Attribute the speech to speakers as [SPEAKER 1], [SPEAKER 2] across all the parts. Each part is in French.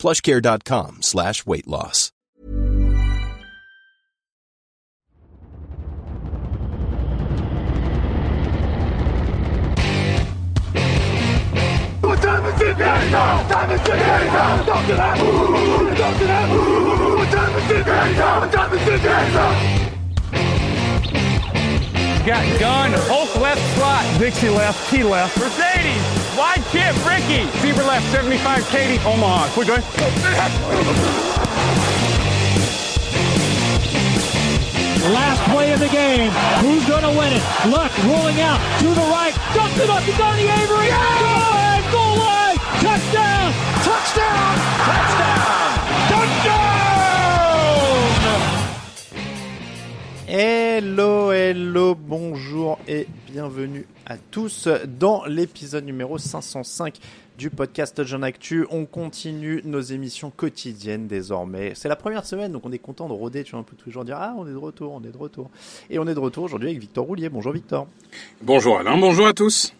[SPEAKER 1] plushcare.com slash weight loss.
[SPEAKER 2] What time is it? Time is it now? Talk to that. Talk to that. What time is it now? What time is it now?
[SPEAKER 3] Got gun, Hulk left slot, Dixie left, T left, Mercedes, wide chip, Ricky, Fever left, 75, Katie, Omaha. We're good.
[SPEAKER 4] Last play of the game. Who's going to win it? Luck rolling out to the right. Dumps it up to Donnie Avery. Good! Goal line. Touchdown. Touchdown. Touchdown.
[SPEAKER 5] Hello, hello, bonjour et bienvenue à tous dans l'épisode numéro 505 du podcast Jean Actu. On continue nos émissions quotidiennes désormais. C'est la première semaine, donc on est content de rôder, tu vois, un peu tous les jours dire Ah, on est de retour, on est de retour. Et on est de retour aujourd'hui avec Victor Roulier. Bonjour Victor.
[SPEAKER 6] Bonjour Alain, bonjour à tous.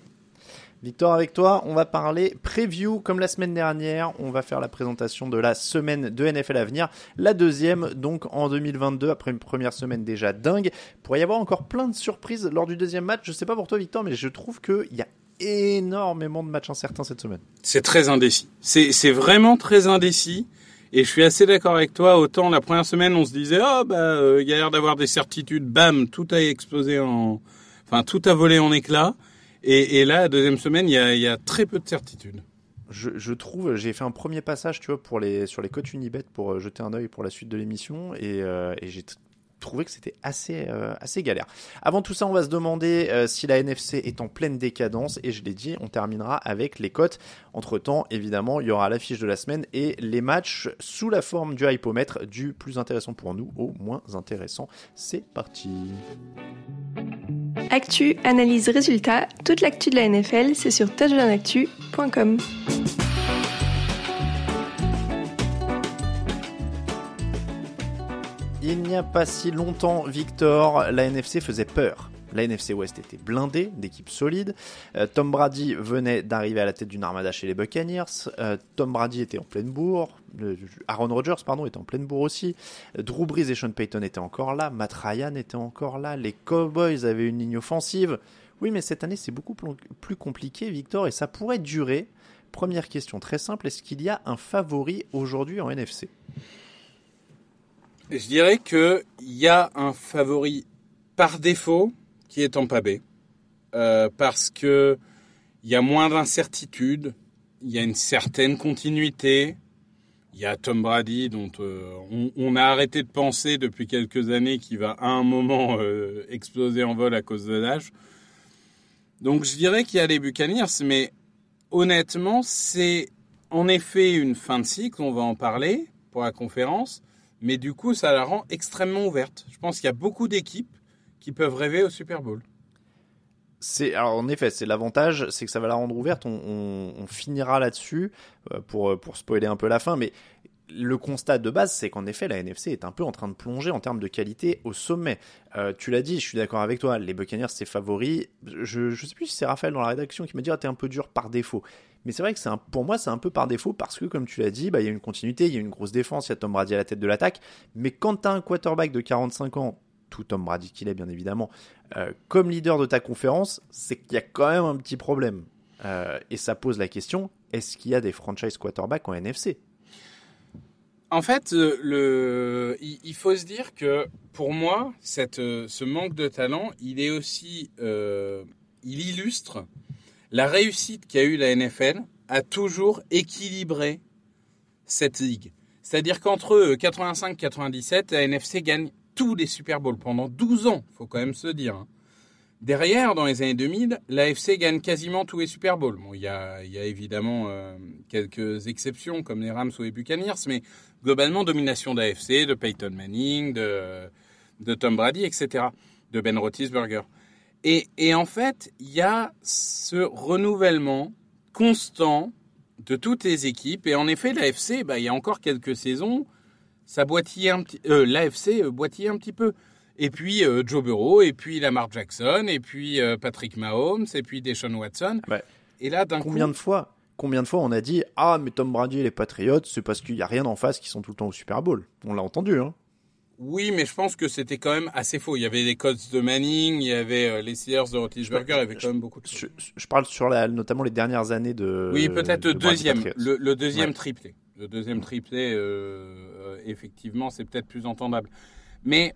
[SPEAKER 5] Victor, avec toi, on va parler preview comme la semaine dernière. On va faire la présentation de la semaine de NFL à venir. La deuxième, donc en 2022, après une première semaine déjà dingue. Il pourrait y avoir encore plein de surprises lors du deuxième match. Je sais pas pour toi, Victor, mais je trouve qu'il y a énormément de matchs incertains cette semaine.
[SPEAKER 6] C'est très indécis. C'est vraiment très indécis. Et je suis assez d'accord avec toi. Autant la première semaine, on se disait, ah bah, euh, il y a l'air d'avoir des certitudes. Bam, tout a explosé en, enfin, tout a volé en éclats. Et, là, deuxième semaine, il y a, très peu de certitudes.
[SPEAKER 5] Je, trouve, j'ai fait un premier passage, tu vois, pour les, sur les coachs Unibet pour euh, jeter un œil pour la suite de l'émission et, euh, j'ai trouvé que c'était assez, euh, assez galère. Avant tout ça, on va se demander si la NFC est en pleine décadence et je l'ai dit, on terminera avec les cotes. Entre temps, évidemment, il y aura l'affiche de la semaine et les matchs sous la forme du hypomètre, du plus intéressant pour nous au moins intéressant. C'est parti.
[SPEAKER 7] Actu, analyse, résultat, toute l'actu de la NFL, c'est sur touchdownactu.com.
[SPEAKER 5] Il n'y a pas si longtemps, Victor, la NFC faisait peur. La NFC West était blindée, d'équipes solides. Euh, Tom Brady venait d'arriver à la tête d'une armada chez les Buccaneers. Euh, Tom Brady était en pleine bourre. Euh, Aaron Rodgers, pardon, était en pleine bourre aussi. Euh, Drew Brees et Sean Payton étaient encore là. Matt Ryan était encore là. Les Cowboys avaient une ligne offensive. Oui, mais cette année, c'est beaucoup pl- plus compliqué, Victor, et ça pourrait durer. Première question très simple, est-ce qu'il y a un favori aujourd'hui en NFC
[SPEAKER 6] Je dirais que il y a un favori par défaut qui est Tampa Bay. Euh, parce que il y a moins d'incertitudes, il y a une certaine continuité. Il y a Tom Brady dont euh, on, a arrêté de penser depuis quelques années qu'il va à un moment euh, exploser en vol à cause de l'âge. Donc je dirais qu'il y a les Buccaneers, mais honnêtement, c'est en effet une fin de cycle, on va en parler pour la conférence, mais du coup, ça la rend extrêmement ouverte. Je pense qu'il y a beaucoup d'équipes qui peuvent rêver au Super Bowl.
[SPEAKER 5] C'est en effet, c'est l'avantage, c'est que ça va la rendre ouverte. On, finira là-dessus euh, pour pour spoiler un peu la fin, mais le constat de base, c'est qu'en effet, la NFC est un peu en train de plonger en termes de qualité au sommet. Euh, tu l'as dit, je suis d'accord avec toi. Les Buccaneers, c'est favori. Je je sais plus si c'est Raphaël dans la rédaction qui m'a dit ah t'es un peu dur par défaut. Mais c'est vrai que un, pour moi, c'est un peu par défaut parce que, comme tu l'as dit, bah, il y a une continuité, il y a une grosse défense, il y a Tom Brady à la tête de l'attaque. Mais quand tu un quarterback de 45 ans, tout Tom Brady qu'il est, bien évidemment, euh, comme leader de ta conférence, c'est qu'il y a quand même un petit problème. Euh, et ça pose la question est-ce qu'il y a des franchise quarterbacks en NFC
[SPEAKER 6] En fait, euh, il, faut se dire que pour moi, ce manque de talent, il est aussi, il illustre la réussite qu'a eu la NFL à toujours équilibrer cette ligue. C'est-à-dire qu'entre 85 97, la NFC gagne tous les Super Bowls pendant 12 ans, faut quand même se dire. hein. Derrière, dans les années 2000, l'AFC gagne quasiment tous les Super Bowls. Bon, il y a, évidemment euh, quelques exceptions comme les Rams ou les Buccaneers, mais globalement, domination d'AFC, de Peyton Manning, de, Tom Brady, etc., de Ben Roethlisberger. Et, et en fait, il y a ce renouvellement constant de toutes les équipes. Et en effet, l'AFC, bah, il y a encore quelques saisons, ça boitillait un petit, euh, l'AFC euh, boitillait un petit peu. Et puis euh, Joe Burrow, et puis Lamar Jackson, et puis euh, Patrick Mahomes, et puis Deshaun Watson.
[SPEAKER 5] Ouais.
[SPEAKER 6] Et là, d'un coup,
[SPEAKER 5] Combien de fois Combien de fois on a dit Ah, mais Tom Brady et les Patriots, c'est parce qu'il n'y a rien en face qui sont tout le temps au Super Bowl. On l'a entendu, hein.
[SPEAKER 6] oui, mais je pense que c'était quand même assez faux. Il y avait les Colts de Manning, il y avait les Steelers de Roethlisberger, il y avait quand même beaucoup de
[SPEAKER 5] Je,
[SPEAKER 6] choses.
[SPEAKER 5] je parle sur la, notamment les dernières années de.
[SPEAKER 6] Oui, peut-être
[SPEAKER 5] de
[SPEAKER 6] le deuxième, le, le deuxième
[SPEAKER 5] Ouais.
[SPEAKER 6] triplé. Le deuxième triplé, effectivement, c'est peut-être plus entendable. Mais,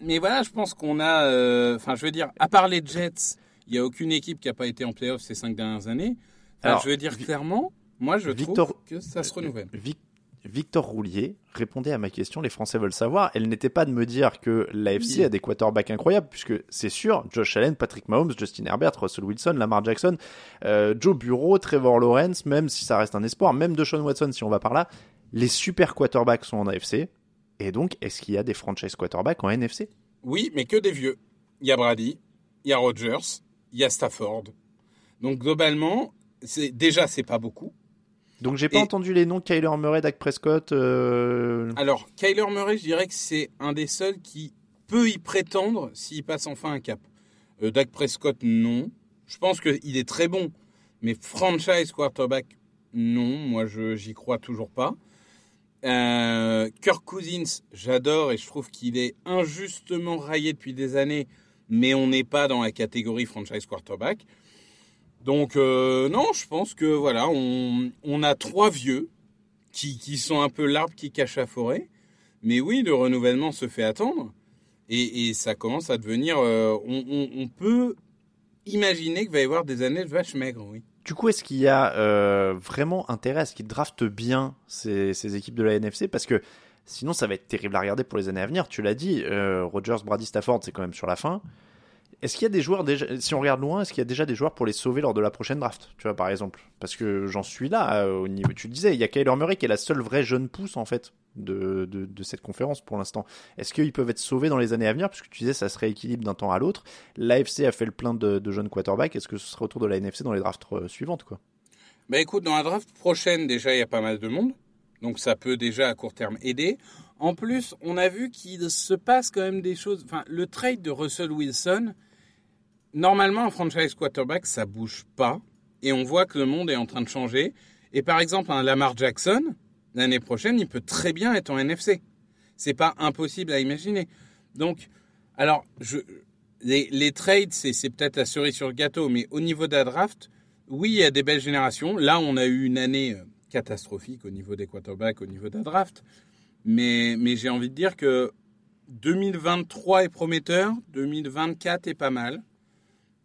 [SPEAKER 6] mais voilà, je pense qu'on a, euh, enfin, je veux dire, à part les Jets, il n'y a aucune équipe qui n'a pas été en playoff ces cinq dernières années.
[SPEAKER 5] Alors,
[SPEAKER 6] je veux dire clairement, moi, je
[SPEAKER 5] Victor-
[SPEAKER 6] trouve que ça se renouvelle.
[SPEAKER 5] Vic- Victor Roulier répondait à ma question, les Français veulent savoir. Elle n'était pas de me dire que l'AFC
[SPEAKER 6] Oui.
[SPEAKER 5] a des quarterbacks incroyables, puisque c'est sûr, Josh Allen, Patrick Mahomes, Justin Herbert, Russell Wilson, Lamar Jackson, euh, Joe Bureau, Trevor Lawrence, même si ça reste un espoir, même de Sean Watson si on va par là, les super quarterbacks sont en AFC. Et donc, est-ce qu'il y a des franchise quarterbacks en NFC
[SPEAKER 6] Oui, mais que des vieux. Il y a Brady, il y a Rodgers, il y a Stafford. Donc globalement, c'est déjà c'est pas beaucoup.
[SPEAKER 5] Donc, j'ai pas
[SPEAKER 6] Et-
[SPEAKER 5] entendu les noms Kyler Murray, Dak Prescott. euh,
[SPEAKER 6] Alors, Kyler Murray, je dirais que c'est un des seuls qui peut y prétendre s'il passe enfin un cap. Euh, Dak Prescott, non. Je pense qu'il est très bon, mais franchise quarterback, non. Moi, je j'y crois toujours pas. Euh, Kirk Cousins, j'adore et je trouve qu'il est injustement raillé depuis des années, mais on n'est pas dans la catégorie franchise quarterback. Donc, euh, non, je pense que voilà, on, on a trois vieux qui, qui sont un peu l'arbre qui cache la forêt. Mais oui, le renouvellement se fait attendre. Et, et ça commence à devenir. euh, on, peut imaginer qu'il va y avoir des années de vaches maigres, oui.
[SPEAKER 5] Du coup, est-ce qu'il y a euh, vraiment intérêt à ce qu'ils draftent bien ces, équipes de la NFC Parce que sinon, ça va être terrible à regarder pour les années à venir. Tu l'as dit, euh, Rogers, Brady, Stafford, c'est quand même sur la fin. Est-ce qu'il y a des joueurs déjà, si on regarde loin, est-ce qu'il y a déjà des joueurs pour les sauver lors de la prochaine draft Tu vois, par exemple, parce que j'en suis là euh, au niveau. Tu le disais, il y a Kyler Murray qui est la seule vraie jeune pousse en fait de, cette conférence pour l'instant. Est-ce qu'ils peuvent être sauvés dans les années à venir? Puisque tu disais, ça se rééquilibre d'un temps à l'autre. L'AFC a fait le plein de, de jeunes quarterbacks. Est-ce que ce sera autour de la NFC dans les drafts euh, suivantes quoi?
[SPEAKER 6] Bah écoute, dans la draft prochaine, déjà, il y a pas mal de monde. Donc ça peut déjà à court terme aider. En plus, on a vu qu'il se passe quand même des choses. Enfin, le trade de Russell Wilson, normalement, un franchise quarterback, ça bouge pas. Et on voit que le monde est en train de changer. Et par exemple, un Lamar Jackson, l'année prochaine, il peut très bien être en NFC. C'est pas impossible à imaginer. Donc, alors, les, trades, c'est peut-être la cerise sur le gâteau, mais au niveau de la draft, oui, il y a des belles générations. Là, on a eu une année euh, catastrophique au niveau des quarterbacks, au niveau de la draft. Mais, j'ai envie de dire que 2023 est prometteur, 2024 est pas mal.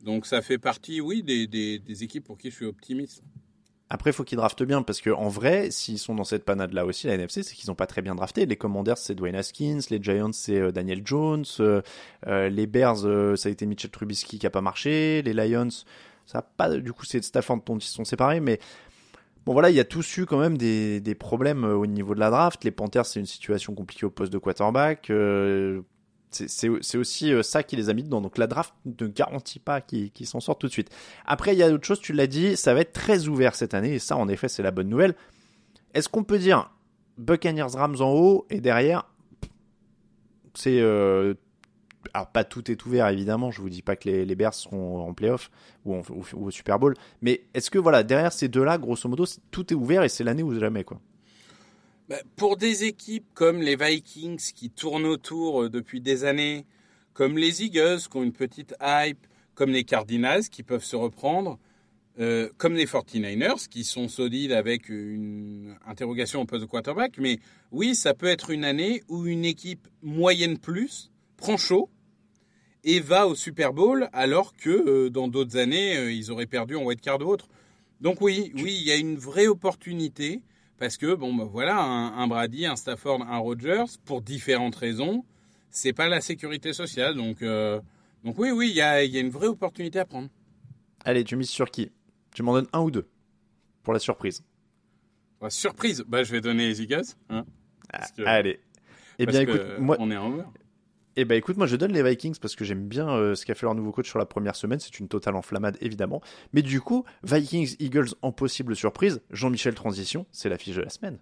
[SPEAKER 6] Donc ça fait partie, oui, des équipes pour qui je suis optimiste.
[SPEAKER 5] Après, faut qu'ils draftent bien parce que en vrai, s'ils sont dans cette panade-là aussi, la NFC, c'est qu'ils n'ont pas très bien drafté. Les Commanders, c'est Dwayne Haskins, les Giants, c'est euh, Daniel Jones, euh, euh, les Bears, ça a été Mitchell Trubisky qui a pas marché, les Lions, ça a pas. Du coup, c'est Stafford dont ils sont séparés, mais bon voilà, il y a tous eu quand même des, des problèmes au niveau de la draft. Les Panthers, c'est une situation compliquée au poste de quarterback. C'est- aussi euh, ça qui les a mis dedans. Donc la draft ne garantit pas qu'ils s'en sortent tout de suite. Après, il y a autre chose, tu l'as dit, ça va être très ouvert cette année, et ça, en effet, c'est la bonne nouvelle. Est-ce qu'on peut dire Buccaneers Rams en haut, et derrière, c'est. euh, alors, pas tout est ouvert, évidemment, je vous dis pas que les, les Bears seront en playoff ou, ou- au Super Bowl, mais est-ce que, voilà, derrière ces deux-là, grosso modo, tout est ouvert et c'est l'année ou jamais, quoi
[SPEAKER 6] pour des équipes comme les Vikings qui tournent autour euh, depuis des années, comme les Eagles qui ont une petite hype, comme les Cardinals qui peuvent se reprendre, euh, comme les 49ers qui sont solides avec une interrogation au poste de quarterback. Mais oui, ça peut être une année où une équipe moyenne plus prend chaud et va au Super Bowl alors que euh, dans d'autres années, euh, ils auraient perdu en wildcard ou autre. Donc oui, oui, il y a une vraie opportunité parce que bon, bah, voilà, un, un Brady, un Stafford, un Rodgers, pour différentes raisons, c'est pas la sécurité sociale. Donc, euh, Donc oui, oui, il y a, il y a une vraie opportunité à prendre.
[SPEAKER 5] Allez, tu mises sur qui? Tu m'en donnes un ou deux pour la surprise.
[SPEAKER 6] Ouais, surprise, bah, je vais donner les Eagles. hein, que-
[SPEAKER 5] Allez. Eh bien, écoute, moi,
[SPEAKER 6] on est en.
[SPEAKER 5] Eh ben écoute, moi je donne les Vikings parce que j'aime bien euh, ce qu'a fait leur nouveau coach sur la première semaine. C'est une totale enflammade évidemment. Mais du coup, Vikings Eagles en possible surprise. Jean-Michel Transition, c'est l'affiche de la semaine.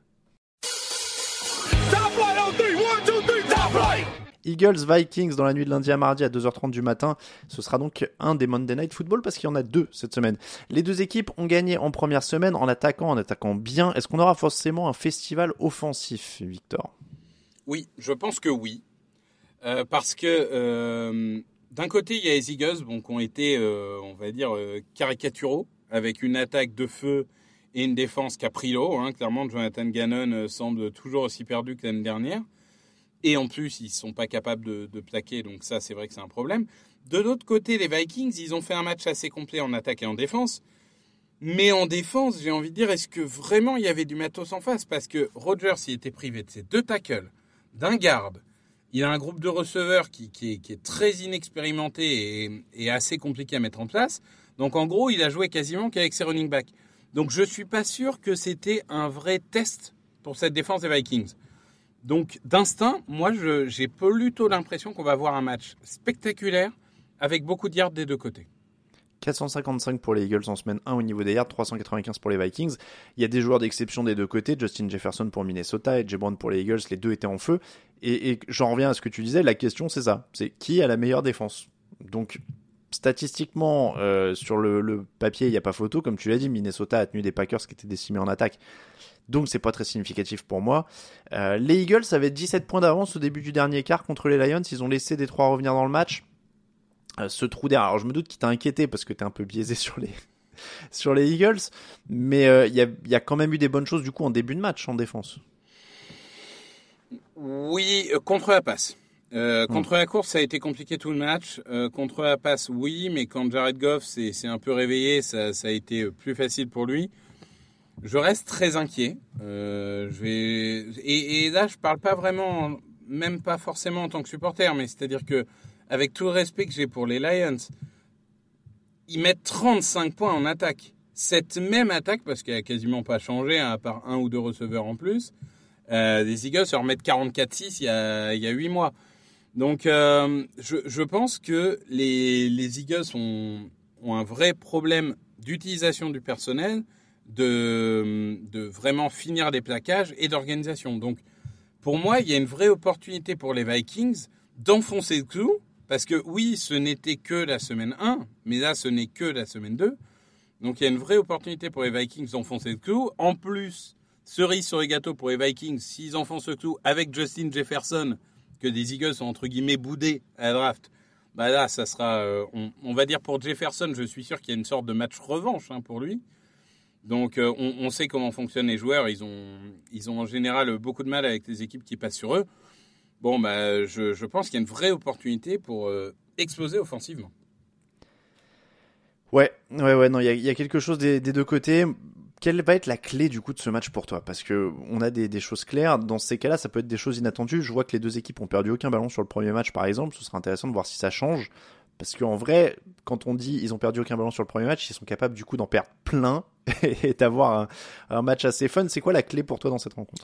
[SPEAKER 5] Eagles Vikings dans la nuit de lundi à mardi à 2h30 du matin. Ce sera donc un des Monday Night Football parce qu'il y en a deux cette semaine. Les deux équipes ont gagné en première semaine en attaquant, en attaquant bien. Est-ce qu'on aura forcément un festival offensif, Victor?
[SPEAKER 6] Oui, je pense que oui. Euh, parce que euh, d'un côté, il y a les Eagles bon, qui ont été, euh, on va dire, caricaturaux, avec une attaque de feu et une défense qui a pris l'eau. Hein. Clairement, Jonathan Gannon semble toujours aussi perdu que l'année dernière. Et en plus, ils ne sont pas capables de, de plaquer, donc ça, c'est vrai que c'est un problème. De l'autre côté, les Vikings, ils ont fait un match assez complet en attaque et en défense. Mais en défense, j'ai envie de dire, est-ce que vraiment il y avait du matos en face? Parce que Rodgers, il était privé de ses deux tackles, d'un garde. Il a un groupe de receveurs qui, est, très inexpérimenté et, et assez compliqué à mettre en place. Donc en gros, il a joué quasiment qu'avec ses running backs. Donc je suis pas sûr que c'était un vrai test pour cette défense des Vikings. Donc d'instinct, moi j'ai plutôt l'impression qu'on va avoir un match spectaculaire avec beaucoup de yards des deux côtés.
[SPEAKER 5] 455 pour les Eagles en semaine 1 au niveau des yards, 395 pour les Vikings. Il y a des joueurs d'exception des deux côtés, Justin Jefferson pour Minnesota et Jay Brown pour les Eagles, les deux étaient en feu. Et, j'en reviens à ce que tu disais, la question c'est ça, c'est qui a la meilleure défense? Donc statistiquement, euh, sur le, le papier, il n'y a pas photo, comme tu l'as dit, Minnesota a tenu des Packers qui étaient décimés en attaque. Donc c'est pas très significatif pour moi. Euh, les Eagles avaient 17 points d'avance au début du dernier quart contre les Lions, ils ont laissé des trois revenir dans le match. Ce trou d'air. Alors je me doute qu'il t'a inquiété parce que t'es un peu biaisé sur les sur les Eagles, mais euh, il y, a, il y a quand même eu des bonnes choses du coup en début de match en défense.
[SPEAKER 6] Oui, euh, contre la passe. Euh, contre la course, ça a été compliqué tout le match. Contre la passe, oui, mais quand Jared Goff s'est un peu réveillé, ça, ça a été plus facile pour lui. Je reste très inquiet. Je vais et, et là, je parle pas vraiment, même pas forcément en tant que supporter, mais c'est-à-dire que avec tout le respect que j'ai pour les Lions, ils mettent 35 points en attaque. Cette même attaque, parce qu'elle a quasiment pas changé, hein, à part un ou deux receveurs en plus, euh, les Eagles se remettent 44-6 il il y a 8 mois. Donc, euh, je, pense que les, les Eagles ont, un vrai problème d'utilisation du personnel, de, de vraiment finir des plaquages et d'organisation. Donc, pour moi, il y a une vraie opportunité pour les Vikings d'enfoncer le clou, parce que oui, ce n'était que la semaine 1, mais là, ce n'est que la semaine 2. Donc, il y a une vraie opportunité pour les Vikings d'enfoncer le clou. En plus, cerise sur les gâteaux pour les Vikings, s'ils enfoncent le clou avec Justin Jefferson, que des Eagles sont entre guillemets boudés à la draft, bah là, ça sera, euh, on, va dire pour Jefferson, je suis sûr qu'il y a une sorte de match revanche hein, pour lui. Donc, euh, on, on sait comment fonctionnent les joueurs. Ils ont, ils ont en général beaucoup de mal avec les équipes qui passent sur eux. Bon, bah, je, pense qu'il y a une vraie opportunité pour euh, exploser offensivement.
[SPEAKER 5] Ouais, ouais, ouais, non, il y a, quelque chose des, deux côtés. Quelle va être la clé du coup de ce match pour toi? Parce que on a des, choses claires. Dans ces cas-là, ça peut être des choses inattendues. Je vois que les deux équipes ont perdu aucun ballon sur le premier match, par exemple. Ce sera intéressant de voir si ça change. Parce qu'en vrai, quand on dit ils ont perdu aucun ballon sur le premier match, ils sont capables du coup d'en perdre plein et d'avoir un match assez fun. C'est quoi la clé pour toi dans cette rencontre?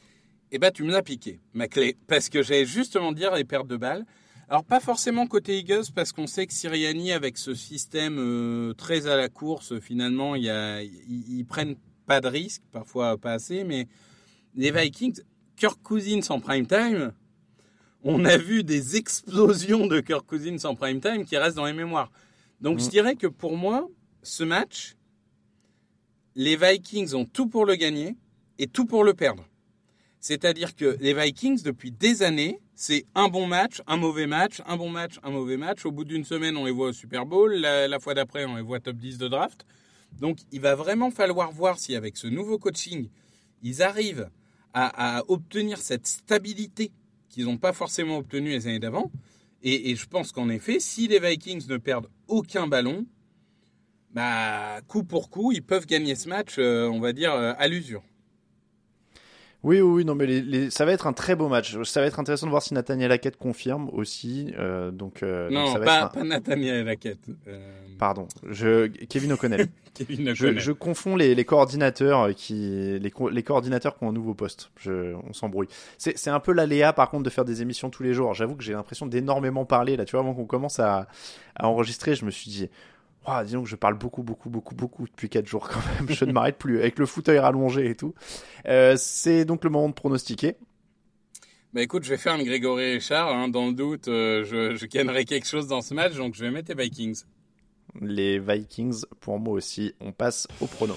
[SPEAKER 6] Eh ben, tu me l'as piqué, ma clé, parce que j'allais justement dire les pertes de balles. Alors pas forcément côté Eagles, parce qu'on sait que Siriani, avec ce système euh, très à la course, finalement, y ils, ils prennent pas de risques, parfois pas assez, mais les Vikings, Kirk Cousins en prime time, on a vu des explosions de Kirk Cousins en prime time qui restent dans les mémoires. Donc je dirais que pour moi, ce match, les Vikings ont tout pour le gagner et tout pour le perdre. C'est-à-dire que les Vikings, depuis des années, c'est un bon match, un mauvais match, un bon match, un mauvais match. Au bout d'une semaine, on les voit au Super Bowl. La, fois d'après, on les voit top 10 de draft. Donc, il va vraiment falloir voir si, avec ce nouveau coaching, ils arrivent à, à obtenir cette stabilité qu'ils n'ont pas forcément obtenue les années d'avant. Et, et je pense qu'en effet, si les Vikings ne perdent aucun ballon, bah, coup pour coup, ils peuvent gagner ce match, euh, on va dire, euh, à l'usure.
[SPEAKER 5] Oui, oui, oui, non, mais les, les- ça va être un très beau match. Ça va être intéressant de voir si Nathaniel Hackett confirme aussi. euh, donc, euh, donc
[SPEAKER 6] Non,
[SPEAKER 5] ça va
[SPEAKER 6] pas,
[SPEAKER 5] être un-
[SPEAKER 6] pas Nathaniel Laquette. Euh,
[SPEAKER 5] Pardon, je... Kevin O'Connell.
[SPEAKER 6] Kevin
[SPEAKER 5] je,
[SPEAKER 6] O'Connell.
[SPEAKER 5] je confonds les, les coordinateurs qui les, co- les coordinateurs qui ont un nouveau poste. Je, on s'embrouille. C'est c'est un peu l'aléa par contre de faire des émissions tous les jours. J'avoue que j'ai l'impression d'énormément parler là. Tu vois, avant qu'on commence à, à enregistrer, je me suis dit. Ouah, disons que je parle beaucoup, beaucoup, beaucoup, beaucoup depuis 4 jours quand même. Je ne m'arrête plus avec le fauteuil rallongé et tout. Euh, c'est donc le moment de pronostiquer.
[SPEAKER 6] Bah écoute, je vais faire une Grégory Richard. Hein. Dans le doute, euh, je, je gagnerai quelque chose dans ce match, donc je vais mettre les Vikings.
[SPEAKER 5] Les Vikings, pour moi aussi, on passe au prono.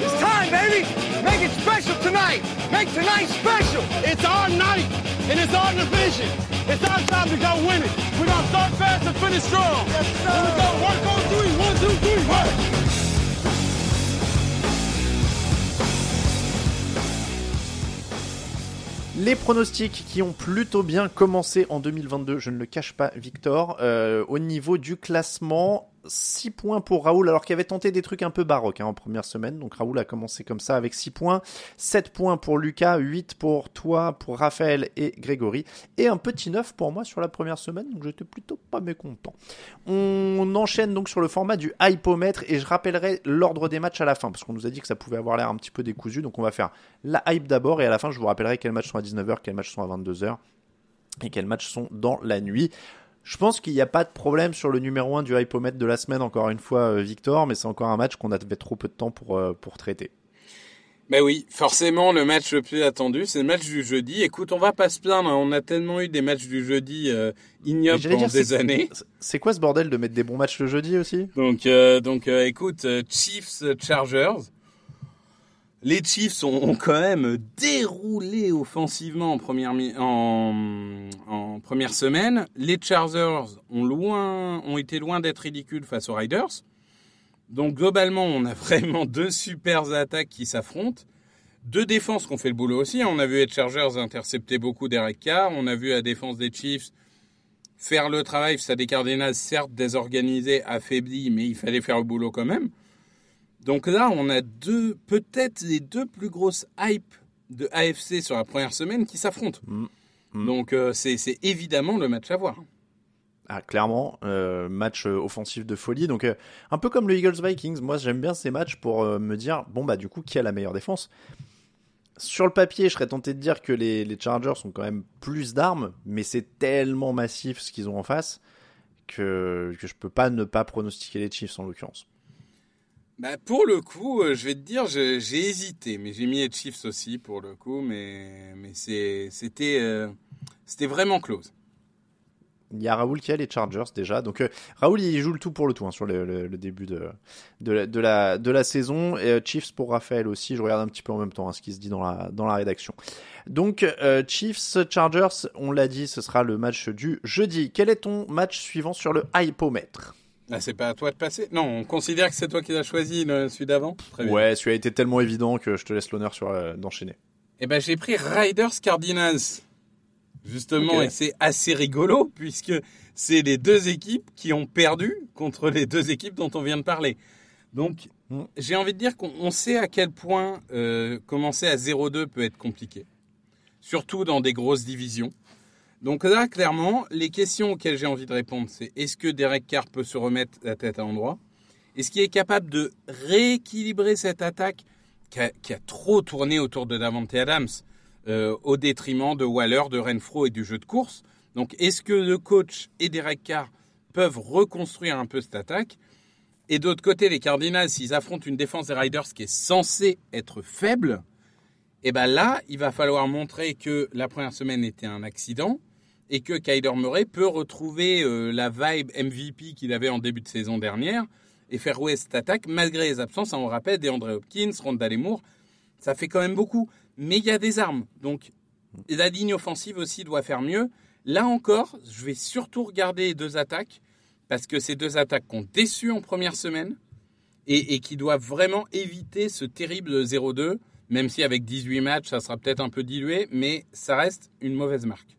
[SPEAKER 2] It's time, baby. Make it special tonight. Make tonight special. It's our night, and it's our division. It's our time to go win it. We're gonna start fast and finish strong. Yes, sir. Here we go. Work on three. One, two, three. Work.
[SPEAKER 5] Les pronostics qui ont plutôt bien commencé en 2022, je ne le cache pas, Victor. Euh, au niveau du classement, 6 points pour Raoul, alors qu'il avait tenté des trucs un peu baroques hein, en première semaine. Donc Raoul a commencé comme ça avec 6 points. 7 points pour Lucas, 8 pour toi, pour Raphaël et Grégory. Et un petit 9 pour moi sur la première semaine, donc j'étais plutôt pas mécontent. On enchaîne donc sur le format du hypomètre et je rappellerai l'ordre des matchs à la fin, parce qu'on nous a dit que ça pouvait avoir l'air un petit peu décousu. Donc on va faire la hype d'abord et à la fin je vous rappellerai quels matchs sont à 19h, quels matchs sont à 22h et quels matchs sont dans la nuit. Je pense qu'il n'y a pas de problème sur le numéro 1 du hypomètre de la semaine, encore une fois, euh, Victor, mais c'est encore un match qu'on avait trop peu de temps pour, euh, pour traiter.
[SPEAKER 6] Ben oui, forcément, le match le plus attendu, c'est le match du jeudi. Écoute, on va pas se plaindre, hein. on a tellement eu des matchs du jeudi euh, ignobles pendant
[SPEAKER 5] dire,
[SPEAKER 6] des années.
[SPEAKER 5] C'est quoi ce bordel de mettre des bons matchs le jeudi aussi?
[SPEAKER 6] Donc, euh, donc euh, écoute, euh, Chiefs euh, Chargers. Les Chiefs ont, quand même déroulé offensivement en première, semaine. Les Chargers ont, loin, ont été loin d'être ridicules face aux Riders. Donc globalement, on a vraiment deux super attaques qui s'affrontent. Deux défenses qui ont fait le boulot aussi. On a vu les Chargers intercepter beaucoup d'Eric. On a vu la défense des Chiefs faire le travail. Ça des Cardinals, certes désorganisés, affaiblis, mais il fallait faire le boulot quand même. Donc là, on a deux, peut-être les deux plus grosses hypes de AFC sur la première semaine qui s'affrontent.
[SPEAKER 5] Mm. Mm.
[SPEAKER 6] Donc euh, c'est évidemment le match à voir.
[SPEAKER 5] Ah, clairement, euh, match euh, offensif de folie. Donc, euh, un peu comme le Eagles-Vikings, moi j'aime bien ces matchs pour me dire, bon bah du coup, qui a la meilleure défense? Sur le papier, je serais tenté de dire que les, les Chargers ont quand même plus d'armes, mais c'est tellement massif ce qu'ils ont en face que, que je peux pas ne pas pronostiquer les Chiefs en l'occurrence.
[SPEAKER 6] Bah, pour le coup, euh, je vais te dire, j'ai hésité, mais j'ai mis les Chiefs aussi pour le coup, mais, euh, c'était vraiment close.
[SPEAKER 5] Il y a Raoul qui a les Chargers déjà. Donc euh, Raoul il joue le tout pour le tout hein, sur le, début de, la, saison. Et Chiefs pour Raphaël aussi. Je regarde un petit peu en même temps hein, ce qui se dit dans la, rédaction. Donc Chiefs Chargers, on l'a dit, ce sera le match du jeudi. Quel est ton match suivant sur le hypomètre?
[SPEAKER 6] Ah, c'est pas à toi de passer Non, on considère que c'est toi qui l'as choisi, le- celui d'avant.
[SPEAKER 5] Ouais, celui-là a été tellement évident que je te laisse l'honneur sur euh, d'enchaîner.
[SPEAKER 6] Eh ben, j'ai pris Riders Cardinals. Justement, et c'est assez rigolo puisque c'est les deux équipes qui ont perdu contre les deux équipes dont on vient de parler. Donc,
[SPEAKER 5] Mm.
[SPEAKER 6] j'ai envie de dire qu'on on sait à quel point euh, commencer à 0-2 peut être compliqué. Surtout dans des grosses divisions. Donc là, clairement, les questions auxquelles j'ai envie de répondre, c'est est-ce que Derek Carr peut se remettre la tête à l'endroit Est-ce qu'il est capable de rééquilibrer cette attaque qui a, trop tourné autour de Davante Adams euh, au détriment de Waller, de Renfro et du jeu de course? Donc, est-ce que le coach et Derek Carr peuvent reconstruire un peu cette attaque? Et d'autre côté, les Cardinals, s'ils affrontent une défense des Riders qui est censée être faible, et ben là, il va falloir montrer que la première semaine était un accident et que Kyler Murray peut retrouver euh, la vibe MVP qu'il avait en début de saison dernière et faire rouler cette attaque malgré les absences. On rappelle DeAndre Hopkins, Rondale Moore, ça fait quand même beaucoup. Mais il y a des armes, donc la ligne offensive aussi doit faire mieux. Là encore, je vais surtout regarder les deux attaques parce que ces deux attaques ont déçu en première semaine et, et qui doivent vraiment éviter ce terrible 0-2, même si avec 18 matchs, ça sera peut-être un peu dilué, mais ça reste une mauvaise marque.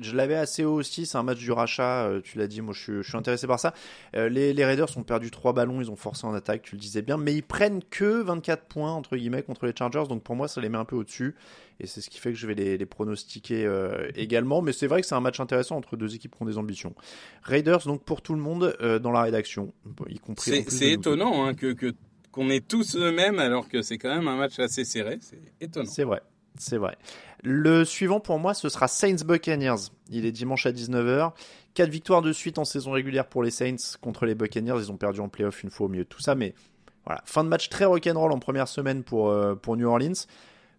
[SPEAKER 5] Je l'avais assez haut aussi, c'est un match du rachat, euh, tu l'as dit, moi je suis, je suis intéressé par ça. Euh, les, les Raiders ont perdu trois ballons, ils ont forcé en attaque, tu le disais bien, mais ils prennent que 24 points entre guillemets contre les Chargers, donc pour moi ça les met un peu au-dessus, et c'est ce qui fait que je vais les, les pronostiquer euh, également, mais c'est vrai que c'est un match intéressant entre deux équipes qui ont des ambitions. Raiders donc pour tout le monde euh, dans la rédaction, y compris...
[SPEAKER 6] C'est étonnant hein, que qu'on est tous eux-mêmes alors que c'est quand même un match assez serré. C'est étonnant.
[SPEAKER 5] C'est vrai, c'est vrai. Le suivant pour moi, ce sera Saints Buccaneers. Il est dimanche à 19h. Quatre victoires de suite en saison régulière pour les Saints contre les Buccaneers. Ils ont perdu en playoff une fois au milieu de tout ça, mais voilà. Fin de match très rock'n'roll en première semaine pour, euh, New Orleans.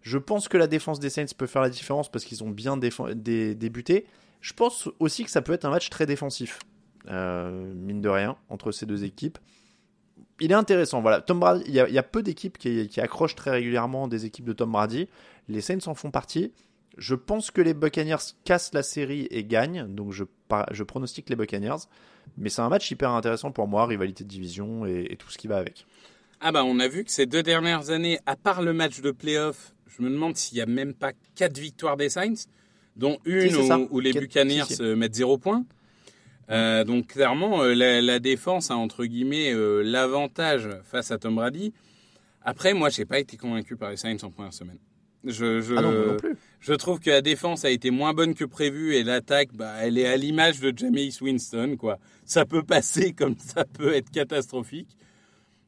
[SPEAKER 5] Je pense que la défense des Saints peut faire la différence parce qu'ils ont bien débuté. Je pense aussi que ça peut être un match très défensif, euh, mine de rien, entre ces deux équipes. Il est intéressant, voilà. Tom Brady, il y a, il y a peu d'équipes qui, qui accrochent très régulièrement des équipes de Tom Brady. Les Saints en font partie. Je pense que les Buccaneers cassent la série et gagnent, donc je, pronostique les Buccaneers. Mais c'est un match hyper intéressant pour moi, rivalité de division et, et tout ce qui va avec.
[SPEAKER 6] Ah bah on a vu que ces deux dernières années, à part le match de playoff, je me demande s'il n'y a même pas quatre victoires des Saints, dont une où, où les Buccaneers
[SPEAKER 5] si, si.
[SPEAKER 6] euh, mettent zéro point. Euh, donc clairement, euh, la, la défense a entre guillemets euh, l'avantage face à Tom Brady. Après, moi, j'ai pas été convaincu par les Saints en première semaine. Je, je,
[SPEAKER 5] Ah non, non plus.
[SPEAKER 6] je trouve que la défense a été moins bonne que prévu et l'attaque, bah, elle est à l'image de Jameis Winston, quoi. Ça peut passer comme ça peut être catastrophique.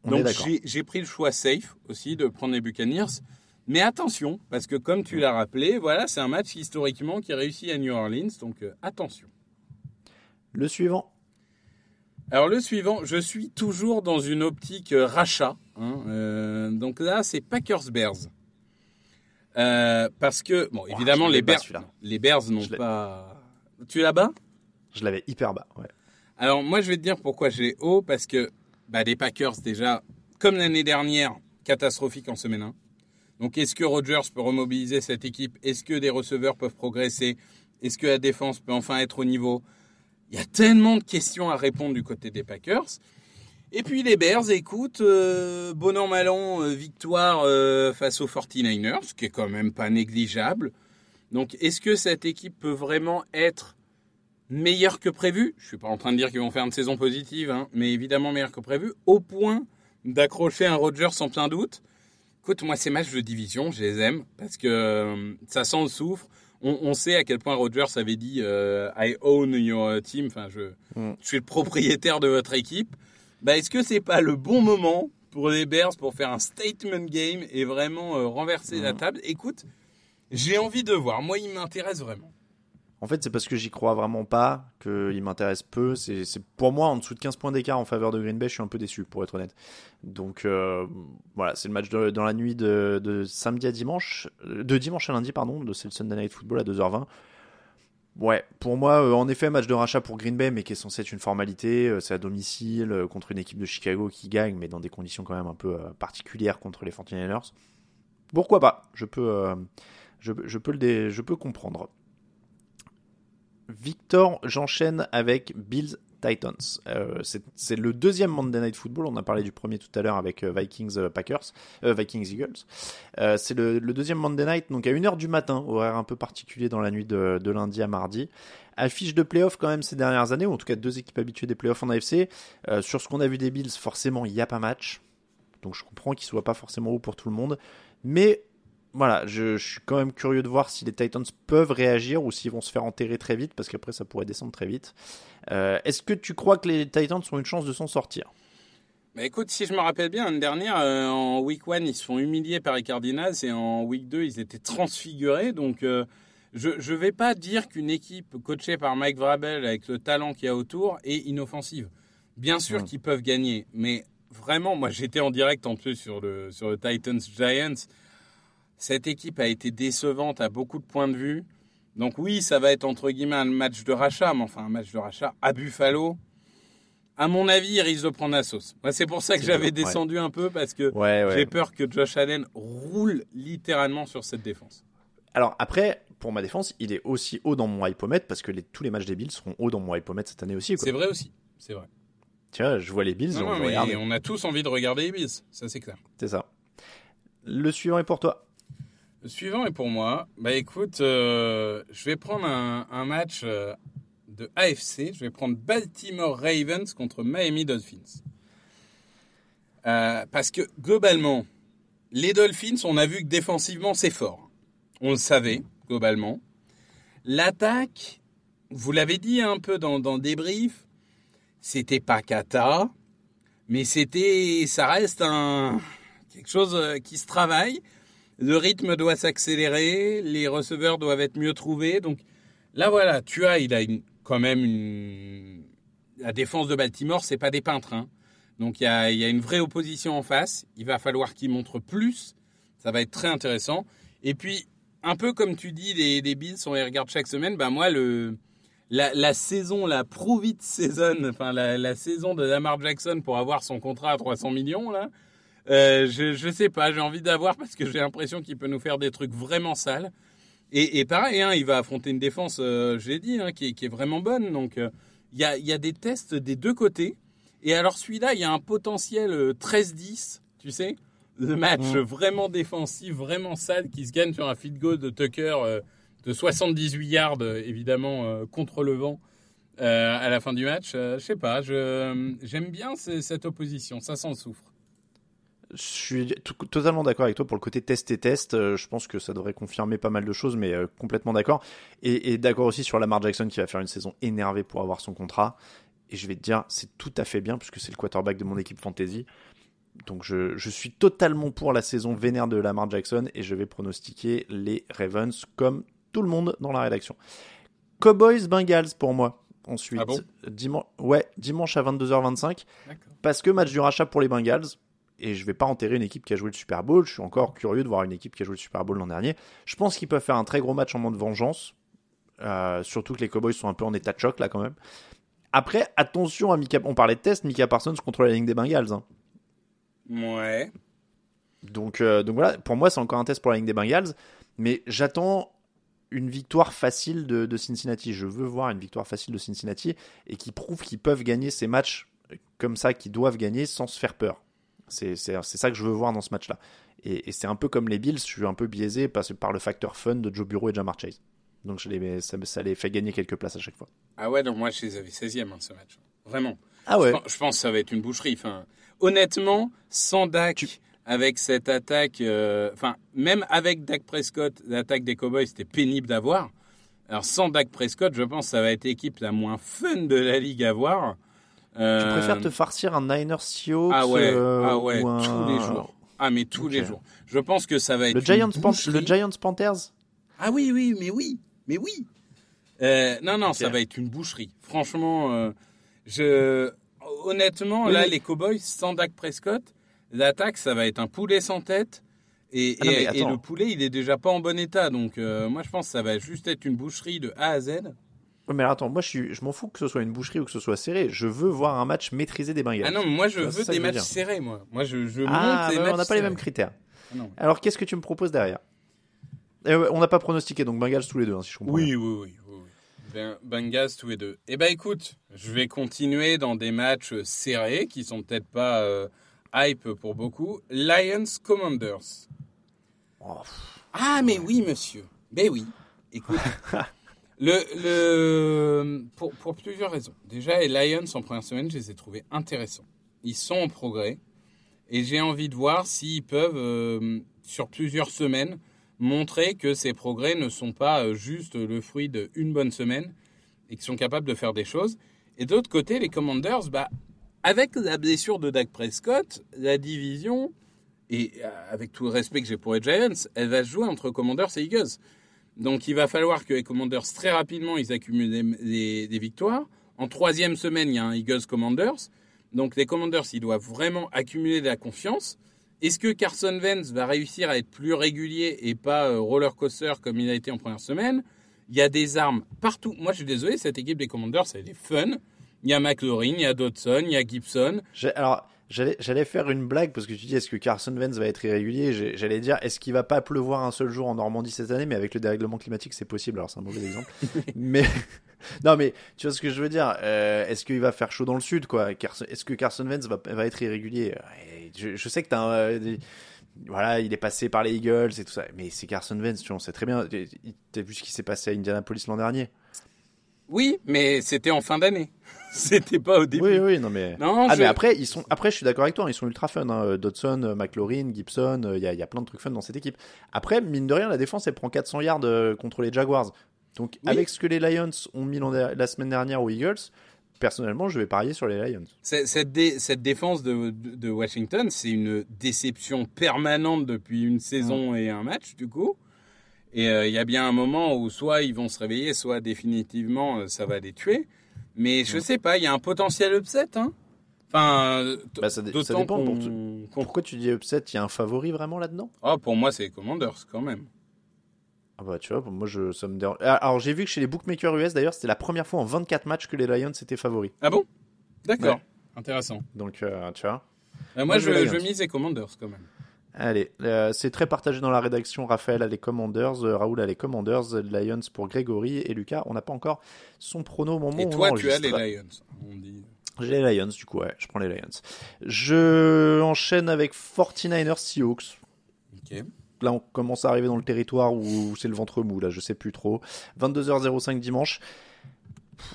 [SPEAKER 5] On
[SPEAKER 6] Donc j'ai j'ai pris le choix safe aussi de prendre les Buccaneers. Mais attention, parce que comme tu l'as rappelé, voilà, c'est un match historiquement qui réussit à New Orleans, donc euh, attention.
[SPEAKER 5] Le suivant.
[SPEAKER 6] Alors le suivant, je suis toujours dans une optique euh, rachat. hein, euh, donc là, c'est Packers Bears. Euh, parce que bon, évidemment
[SPEAKER 5] je
[SPEAKER 6] les
[SPEAKER 5] l'ai
[SPEAKER 6] Bears,
[SPEAKER 5] celui-là.
[SPEAKER 6] les Bears n'ont
[SPEAKER 5] Je l'ai.
[SPEAKER 6] pas. Tu l'as bas?
[SPEAKER 5] Je l'avais hyper bas. Ouais.
[SPEAKER 6] Alors moi je vais te dire pourquoi j'ai haut parce que bah, les Packers déjà comme l'année dernière catastrophique en semaine 1. Donc est-ce que Rodgers peut remobiliser cette équipe? Est-ce que des receveurs peuvent progresser? Est-ce que la défense peut enfin être au niveau? Il y a tellement de questions à répondre du côté des Packers. Et puis les Bears, écoute, euh, bon an mal an, euh, victoire euh, face aux 49ers, ce qui est quand même pas négligeable. Donc est-ce que cette équipe peut vraiment être meilleur que prévu? Je suis pas en train de dire qu'ils vont faire une saison positive, hein, mais évidemment meilleur que prévu, au point d'accrocher un Rodgers sans plein doute. Écoute, moi ces matchs de division, je les aime parce que euh, ça sent le souffre. On, on sait à quel point Rodgers avait dit euh, I own your team. Enfin, je,
[SPEAKER 5] Mm.
[SPEAKER 6] je suis le propriétaire de votre équipe. Bah, est-ce que c'est pas le bon moment pour les Bears pour faire un statement game et vraiment euh, renverser la table? Écoute, j'ai envie de voir. Moi, il m'intéresse vraiment.
[SPEAKER 5] En fait, c'est parce que j'y crois vraiment pas, qu'il m'intéresse peu. C'est pour moi en dessous de 15 points d'écart en faveur de Green Bay, je suis un peu déçu, pour être honnête. Donc euh, voilà, c'est le match de- dans la nuit de, samedi à dimanche, euh, de dimanche à lundi, pardon, de c'est le Sunday Night Football à 2h20. Ouais, pour moi, euh, en effet, match de rachat pour Green Bay, mais qui est censé être une formalité. c'est à domicile contre une équipe de Chicago qui gagne, mais dans des conditions quand même un peu particulières contre les 49ers. Pourquoi pas? Je peux, le, je peux comprendre. Victor, j'enchaîne avec Bills Titans. Euh, c'est le deuxième Monday Night Football. On a parlé du premier tout à l'heure avec euh, Vikings euh, Packers, Vikings Eagles. C'est le, deuxième Monday Night, donc à 1h du matin, horaire un peu particulier dans la nuit de, lundi à mardi. Affiche de playoff quand même ces dernières années, ou en tout cas deux équipes habituées des playoffs en AFC. Sur ce qu'on a vu des Bills, forcément, il n'y a pas match. Donc je comprends qu'il soit pas forcément haut pour tout le monde. Mais voilà, je, je suis quand même curieux de voir si les Titans peuvent réagir ou s'ils vont se faire enterrer très vite, parce qu'après ça pourrait descendre très vite. Euh, Est-ce que tu crois que les Titans ont une chance de s'en sortir?
[SPEAKER 6] Bah écoute, si je me rappelle bien, l'année dernière, euh, en week 1, ils se font humilier par les Cardinals et en week 2, ils étaient transfigurés. Donc, euh, je ne vais pas dire qu'une équipe coachée par Mike Vrabel avec le talent qu'il y a autour est inoffensive. Bien sûr
[SPEAKER 5] Mm.
[SPEAKER 6] qu'ils peuvent gagner, mais vraiment, moi j'étais en direct en plus sur le, sur le Titans Giants. Cette équipe a été décevante à beaucoup de points de vue. Donc oui, ça va être entre guillemets un match de rachat, mais enfin un match de rachat à Buffalo. À mon avis, il risque de prendre la sauce. C'est pour ça que j'avais
[SPEAKER 5] ouais.
[SPEAKER 6] descendu un peu parce que
[SPEAKER 5] Ouais, ouais.
[SPEAKER 6] j'ai peur que Josh Allen roule littéralement sur cette défense.
[SPEAKER 5] Alors après, pour ma défense, il est aussi haut dans mon hypomètre parce que les- tous les matchs des Bills seront hauts dans mon hypomètre cette année aussi.
[SPEAKER 6] C'est vrai aussi. C'est vrai.
[SPEAKER 5] Vois, je vois les Bills,
[SPEAKER 6] Non, non, mais on a tous envie de regarder les Bills. Ça, c'est clair.
[SPEAKER 5] C'est ça. Le suivant est pour toi.
[SPEAKER 6] Le suivant est pour moi. Bah écoute, euh, je vais prendre un, match euh, de AFC. Je vais prendre Baltimore Ravens contre Miami Dolphins. Euh, parce que globalement, les Dolphins, on a vu que défensivement, c'est fort. On le savait, globalement. L'attaque, vous l'avez dit un peu dans, dans le débrief, c'était pas cata, mais c'était, ça reste un, quelque chose qui se travaille. Le rythme doit s'accélérer, les receveurs doivent être mieux trouvés. Donc là, voilà, tu as, il a quand même une, la défense de Baltimore, c'est pas des peintres. Hein. Donc il y a, y a une vraie opposition en face. Il va falloir qu'il montre plus. Ça va être très intéressant. Et puis, un peu comme tu dis, les, les Bills, on les regarde chaque semaine. Ben moi, le, la, saison, la prove it season, enfin la, la saison de Lamar Jackson pour avoir son contrat à 300 millions, là, euh, je, je sais pas, j'ai envie d'avoir parce que j'ai l'impression qu'il peut nous faire des trucs vraiment sales. Et, et pareil, hein, il va affronter une défense, euh, je l'ai dit, hein, qui, est, qui est vraiment bonne. Donc, euh, il y, a, y a des tests des deux côtés. Et alors, celui-là, il y a un potentiel euh, 13-10, tu sais Le match vraiment défensif, vraiment sale, qui se gagne sur un feed goal de Tucker euh, de 78 yards, euh, évidemment, euh, contre le vent. euh, à la fin du match, Euh, je sais pas, j'aime bien ce- cette opposition, ça s'en souffre.
[SPEAKER 5] Je suis totalement d'accord avec toi pour le côté test et test. Euh, je pense que ça devrait confirmer pas mal de choses, mais euh, complètement d'accord. Et, et d'accord aussi sur Lamar Jackson qui va faire une saison énervée pour avoir son contrat. Et je vais te dire, c'est tout à fait bien puisque c'est le quarterback de mon équipe fantasy. Donc je, je suis totalement pour la saison vénère de Lamar Jackson et je vais pronostiquer les Ravens comme tout le monde dans la rédaction. Cowboys Bengals pour moi. Ensuite,
[SPEAKER 6] Ah bon?
[SPEAKER 5] dimanche, ouais, dimanche à 22h25
[SPEAKER 6] D'accord.
[SPEAKER 5] parce que match du rachat pour les Bengals et je vais pas enterrer une équipe qui a joué le Super Bowl. Je suis encore curieux de voir une équipe qui a joué le Super Bowl l'an dernier. Je pense qu'ils peuvent faire un très gros match en mode vengeance, Euh, surtout que les Cowboys sont un peu en état de choc là quand même. Après, attention à Mika. On parlait de test, Mika Parsons contre la ligne des Bengals. hein.
[SPEAKER 6] Ouais.
[SPEAKER 5] Donc, euh, donc voilà, pour moi c'est encore un test pour la ligne des Bengals, mais j'attends une victoire facile de, de Cincinnati. Je veux voir une victoire facile de Cincinnati et qui prouve qu'ils peuvent gagner ces matchs comme ça, qu'ils doivent gagner sans se faire peur. C'est ça que je veux voir dans ce match-là. Et, et c'est un peu comme les Bills, je suis un peu biaisé par, par le facteur fun de Joe Bureau et Jamar Chase. Donc je les, ça, ça les fait gagner quelques places à chaque fois.
[SPEAKER 6] Ah ouais, donc moi je les avais 16e hein, ce match. Vraiment.
[SPEAKER 5] Ah ouais
[SPEAKER 6] Je, pense- je pense que ça va être une boucherie. Enfin, honnêtement, sans Dak, avec cette attaque, euh, enfin, même avec Dak Prescott, l'attaque des Cowboys, c'était pénible d'avoir. Alors sans Dak Prescott, je pense que ça va être l'équipe la moins fun de la ligue à voir. Euh,
[SPEAKER 5] Tu préfères te farcir un Niners Seahawks
[SPEAKER 6] Ah ouais,
[SPEAKER 5] euh,
[SPEAKER 6] ah ouais,
[SPEAKER 5] un-
[SPEAKER 6] tous les jours. Ah mais tous les jours. Je pense que ça va être
[SPEAKER 5] Le Giants, Pan- le Giants Panthers
[SPEAKER 6] Ah oui, oui, mais oui, mais oui. Euh, non, non, ça va être une boucherie. Franchement, euh, je, honnêtement,
[SPEAKER 5] Oui,
[SPEAKER 6] là, les Cowboys sans Dak Prescott, l'attaque, ça va être un poulet sans tête. Et,
[SPEAKER 5] Ah
[SPEAKER 6] et- le poulet, il est déjà pas en bon état. Donc, moi, je pense que ça va juste être une boucherie de A à Z.
[SPEAKER 5] Ouais, mais alors, attends, moi je, suis, je m'en fous que ce soit une boucherie ou que ce soit serré. Je veux voir un match maîtrisé des Bengals.
[SPEAKER 6] Ah non, moi, je
[SPEAKER 5] vois,
[SPEAKER 6] veux des matchs serrés, moi. Moi, je, je
[SPEAKER 5] Ah,
[SPEAKER 6] monte les
[SPEAKER 5] ouais,
[SPEAKER 6] matchs
[SPEAKER 5] on n'a pas les mêmes critères.
[SPEAKER 6] Ah non.
[SPEAKER 5] Alors qu'est-ce que tu me proposes derrière? Eh On n'a pas pronostiqué, donc Bengals tous les deux, hein, si je comprends.
[SPEAKER 6] Oui,
[SPEAKER 5] bien.
[SPEAKER 6] oui, oui. oui, oui. Ben- Bengals tous les deux. Eh ben écoute, je vais continuer dans des matchs serrés qui sont peut-être pas euh, hype pour beaucoup. Lions Commanders.
[SPEAKER 5] Oh,
[SPEAKER 6] Ah mais oui monsieur. Ben oui. Écoute. pour plusieurs raisons. Déjà les Lions en première semaine, je les ai trouvés intéressants. Ils sont en progrès et j'ai envie de voir s'ils peuvent euh, sur plusieurs semaines montrer que ces progrès ne sont pas euh, juste le fruit d'une bonne semaine et qu'ils sont capables de faire des choses. Et d'autre côté, les Commanders, bah, avec la blessure de Dak Prescott, la division, et euh, avec tout le respect que j'ai pour les Giants, elle va se jouer entre Commanders et Eagles. Donc il va falloir que les Commanders, très rapidement, ils accumulent des, victoires. En troisième semaine, il y a un Eagles Commanders. Donc les Commanders, ils doivent vraiment accumuler de la confiance. Est-ce que Carson Wentz va réussir à être plus régulier et pas euh, roller coaster comme il a été en première semaine? Il y a des armes partout. Moi, je suis désolé, cette équipe des Commanders, elle est fun. Il y a McLaurin, il y a Dodson, il y a Gibson.
[SPEAKER 5] Alors, j'allais j'allais faire une blague parce que tu dis est-ce que Carson Wentz va être irrégulier? J'allais dire est-ce qu'il va pas pleuvoir un seul jour en Normandie cette année? Mais avec le dérèglement climatique, c'est possible. Alors, c'est un mauvais exemple. mais non, mais tu vois ce que je veux dire Euh, Est-ce qu'il va faire chaud dans le sud quoi? Est-ce que Carson Wentz va, va être irrégulier? Je, je sais que t'as un, euh, des- voilà, il est passé par les Eagles et tout ça. Mais c'est Carson Wentz, tu vois, on sait très bien. T'as vu ce qui s'est passé à Indianapolis l'an dernier?
[SPEAKER 6] Oui, mais c'était en fin d'année. c'était pas au début.
[SPEAKER 5] Oui, oui, non mais.
[SPEAKER 6] Non,
[SPEAKER 5] ah,
[SPEAKER 6] je-
[SPEAKER 5] mais après, ils sont. Après, je suis d'accord avec toi, ils sont ultra fun. Hein. Dodson, euh, McLaurin, Gibson, euh, il y, a, y a plein de trucs fun dans cette équipe. Après, mine de rien, la défense, elle prend 400 yards euh, contre les Jaguars. Donc,
[SPEAKER 6] Oui.
[SPEAKER 5] avec ce que les Lions ont mis la semaine dernière aux Eagles, personnellement, je vais parier sur les Lions.
[SPEAKER 6] Cette, dé- cette défense de, de- de Washington, c'est une déception permanente depuis une saison et un match, du coup. Et euh, il y a bien un moment où soit ils vont se réveiller, soit définitivement euh, ça va les tuer. Mais je sais pas, il y a un potentiel upset. Hein enfin,
[SPEAKER 5] Bah, ça, ça dépend. Pour,
[SPEAKER 6] qu'on-
[SPEAKER 5] Pourquoi tu dis upset Il y a un favori vraiment là-dedans?
[SPEAKER 6] Oh, pour moi, c'est Commanders quand même.
[SPEAKER 5] Ah bah tu vois, pour moi je, ça me dérange. Ah, Alors j'ai vu que chez les bookmakers US d'ailleurs, c'était la première fois en 24 matchs que les Lions étaient favoris.
[SPEAKER 6] Ah bon? D'accord.
[SPEAKER 5] Ouais.
[SPEAKER 6] Intéressant.
[SPEAKER 5] Donc euh, tu vois.
[SPEAKER 6] Euh, moi,
[SPEAKER 5] Moi,
[SPEAKER 6] je,
[SPEAKER 5] je
[SPEAKER 6] mise les Commanders quand même.
[SPEAKER 5] Allez, euh, c'est très partagé dans la rédaction. Raphaël a les Commanders, euh, Raoul a les Commanders, Lions pour Grégory et Lucas. On n'a pas encore son prono au moment
[SPEAKER 6] Et
[SPEAKER 5] où on
[SPEAKER 6] toi, tu as les. Lions. On dit.
[SPEAKER 5] J'ai les Lions, du coup, ouais, je prends les Lions. Je enchaîne avec 49ers Seahawks.
[SPEAKER 6] Ok.
[SPEAKER 5] Là, on commence à arriver dans le territoire où c'est le ventre mou, là, je sais plus trop. 22h05 dimanche.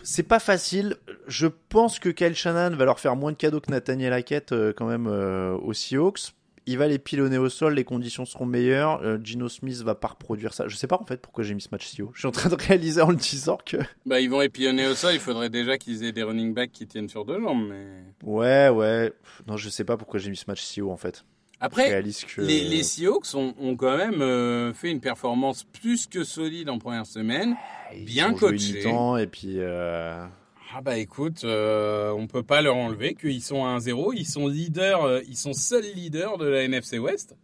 [SPEAKER 5] C'est pas facile. Je pense que Kyle Shannon va leur faire moins de cadeaux que Nathaniel Hackett euh, quand même aux Seahawks. Il va les pilonner au sol, les conditions seront meilleures. Euh, Gino Smith va pas reproduire ça. Je sais pas en fait pourquoi j'ai mis ce match si haut. Je suis en train de réaliser en le disant que.
[SPEAKER 6] Bah, ils vont épionner au sol. Il faudrait déjà qu'ils aient des running backs qui tiennent sur deux jambes. Mais
[SPEAKER 5] Ouais, ouais. Non, je sais pas pourquoi j'ai mis ce match si haut en fait.
[SPEAKER 6] Après,
[SPEAKER 5] que.
[SPEAKER 6] les, les Seahawks ont, ont quand même euh, fait une performance plus que solide en première semaine.
[SPEAKER 5] Ils
[SPEAKER 6] bien coachés.
[SPEAKER 5] et puis. euh,
[SPEAKER 6] Ah bah écoute, euh, on peut pas leur enlever qu'ils sont à 1-0. Ils sont leaders, euh, ils sont seuls leaders de la NFC West.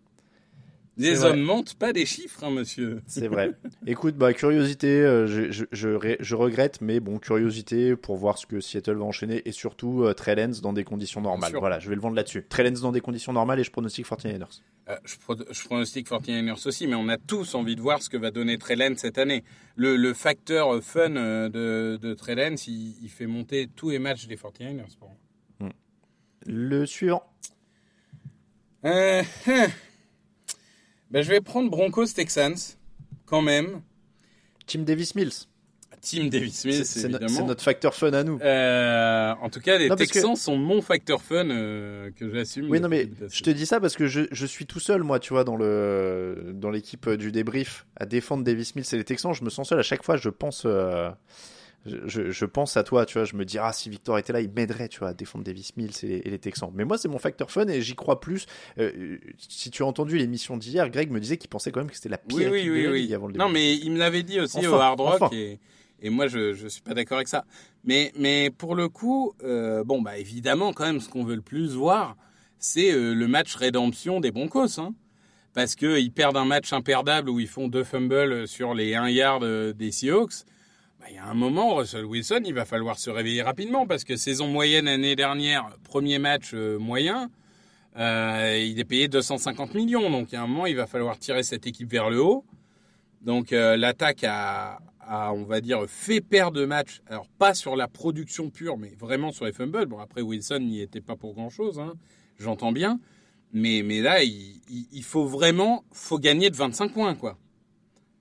[SPEAKER 6] Les hommes mentent pas des chiffres, hein, monsieur.
[SPEAKER 5] C'est vrai. Écoute, bah, curiosité, euh, je, je, je, ré- je regrette, mais bon, curiosité pour voir ce que Seattle va enchaîner et surtout euh, Trey Lance dans des conditions normales. Voilà, je vais le vendre là-dessus. Trey Lance dans des conditions normales et je pronostique 49ers.
[SPEAKER 6] Euh, je, pro- je pronostique 49ers aussi, mais on a tous envie de voir ce que va donner Trey Lance cette année. Le, le facteur fun euh, de, de Trey Lance, il, il fait monter tous les matchs des 49ers pour moi.
[SPEAKER 5] Le suivant.
[SPEAKER 6] Euh, Ben, je vais prendre Broncos Texans, quand même.
[SPEAKER 5] Tim Davis Mills.
[SPEAKER 6] Team Davis Smith,
[SPEAKER 5] c'est notre facteur fun à nous.
[SPEAKER 6] Euh, en tout cas, les
[SPEAKER 5] Non,
[SPEAKER 6] Texans sont mon facteur fun euh, que j'assume.
[SPEAKER 5] Oui, non, mais je te dis ça parce que je, je suis tout seul, moi, tu vois, dans le dans l'équipe du débrief à défendre Davis Mills et les Texans. Je me sens seul à chaque fois. Je pense, euh, je, pense à toi, tu vois. Je me dis, ah, si Victor était là, il m'aiderait, tu vois, à défendre Davis Mills et, les- et les Texans. Mais moi, c'est mon facteur fun et j'y crois plus. Euh, si tu as entendu l'émission d'hier, Greg me disait qu'il pensait quand même que c'était la pire
[SPEAKER 6] Oui, oui, oui,
[SPEAKER 5] avant le
[SPEAKER 6] Non,
[SPEAKER 5] début.
[SPEAKER 6] mais il me l'avait dit aussi
[SPEAKER 5] Enfin,
[SPEAKER 6] au Hard Rock
[SPEAKER 5] enfin.
[SPEAKER 6] et, et moi, je je suis pas d'accord avec ça. Mais mais pour le coup, euh, bon bah évidemment, quand même, ce qu'on veut le plus voir, c'est euh, le match rédemption des Broncos, hein. Parce que ils perdent un match imperdable où ils font deux fumbles sur les 1 yard euh, des Seahawks. Bah, Il y a un moment, Russell Wilson, il va falloir se réveiller rapidement parce que saison moyenne l'année dernière, premier match euh, moyen, euh, il est payé 250 millions. Donc, il y a un moment, il va falloir tirer cette équipe vers le haut. Donc, euh, l'attaque a, a, on va dire, fait perdre de match. Alors, pas sur la production pure, mais vraiment sur les fumbles. Bon, après, Wilson n'y était pas pour grand-chose, hein, j'entends bien. Mais, mais là, il, il, il faut vraiment faut gagner de 25 points, quoi.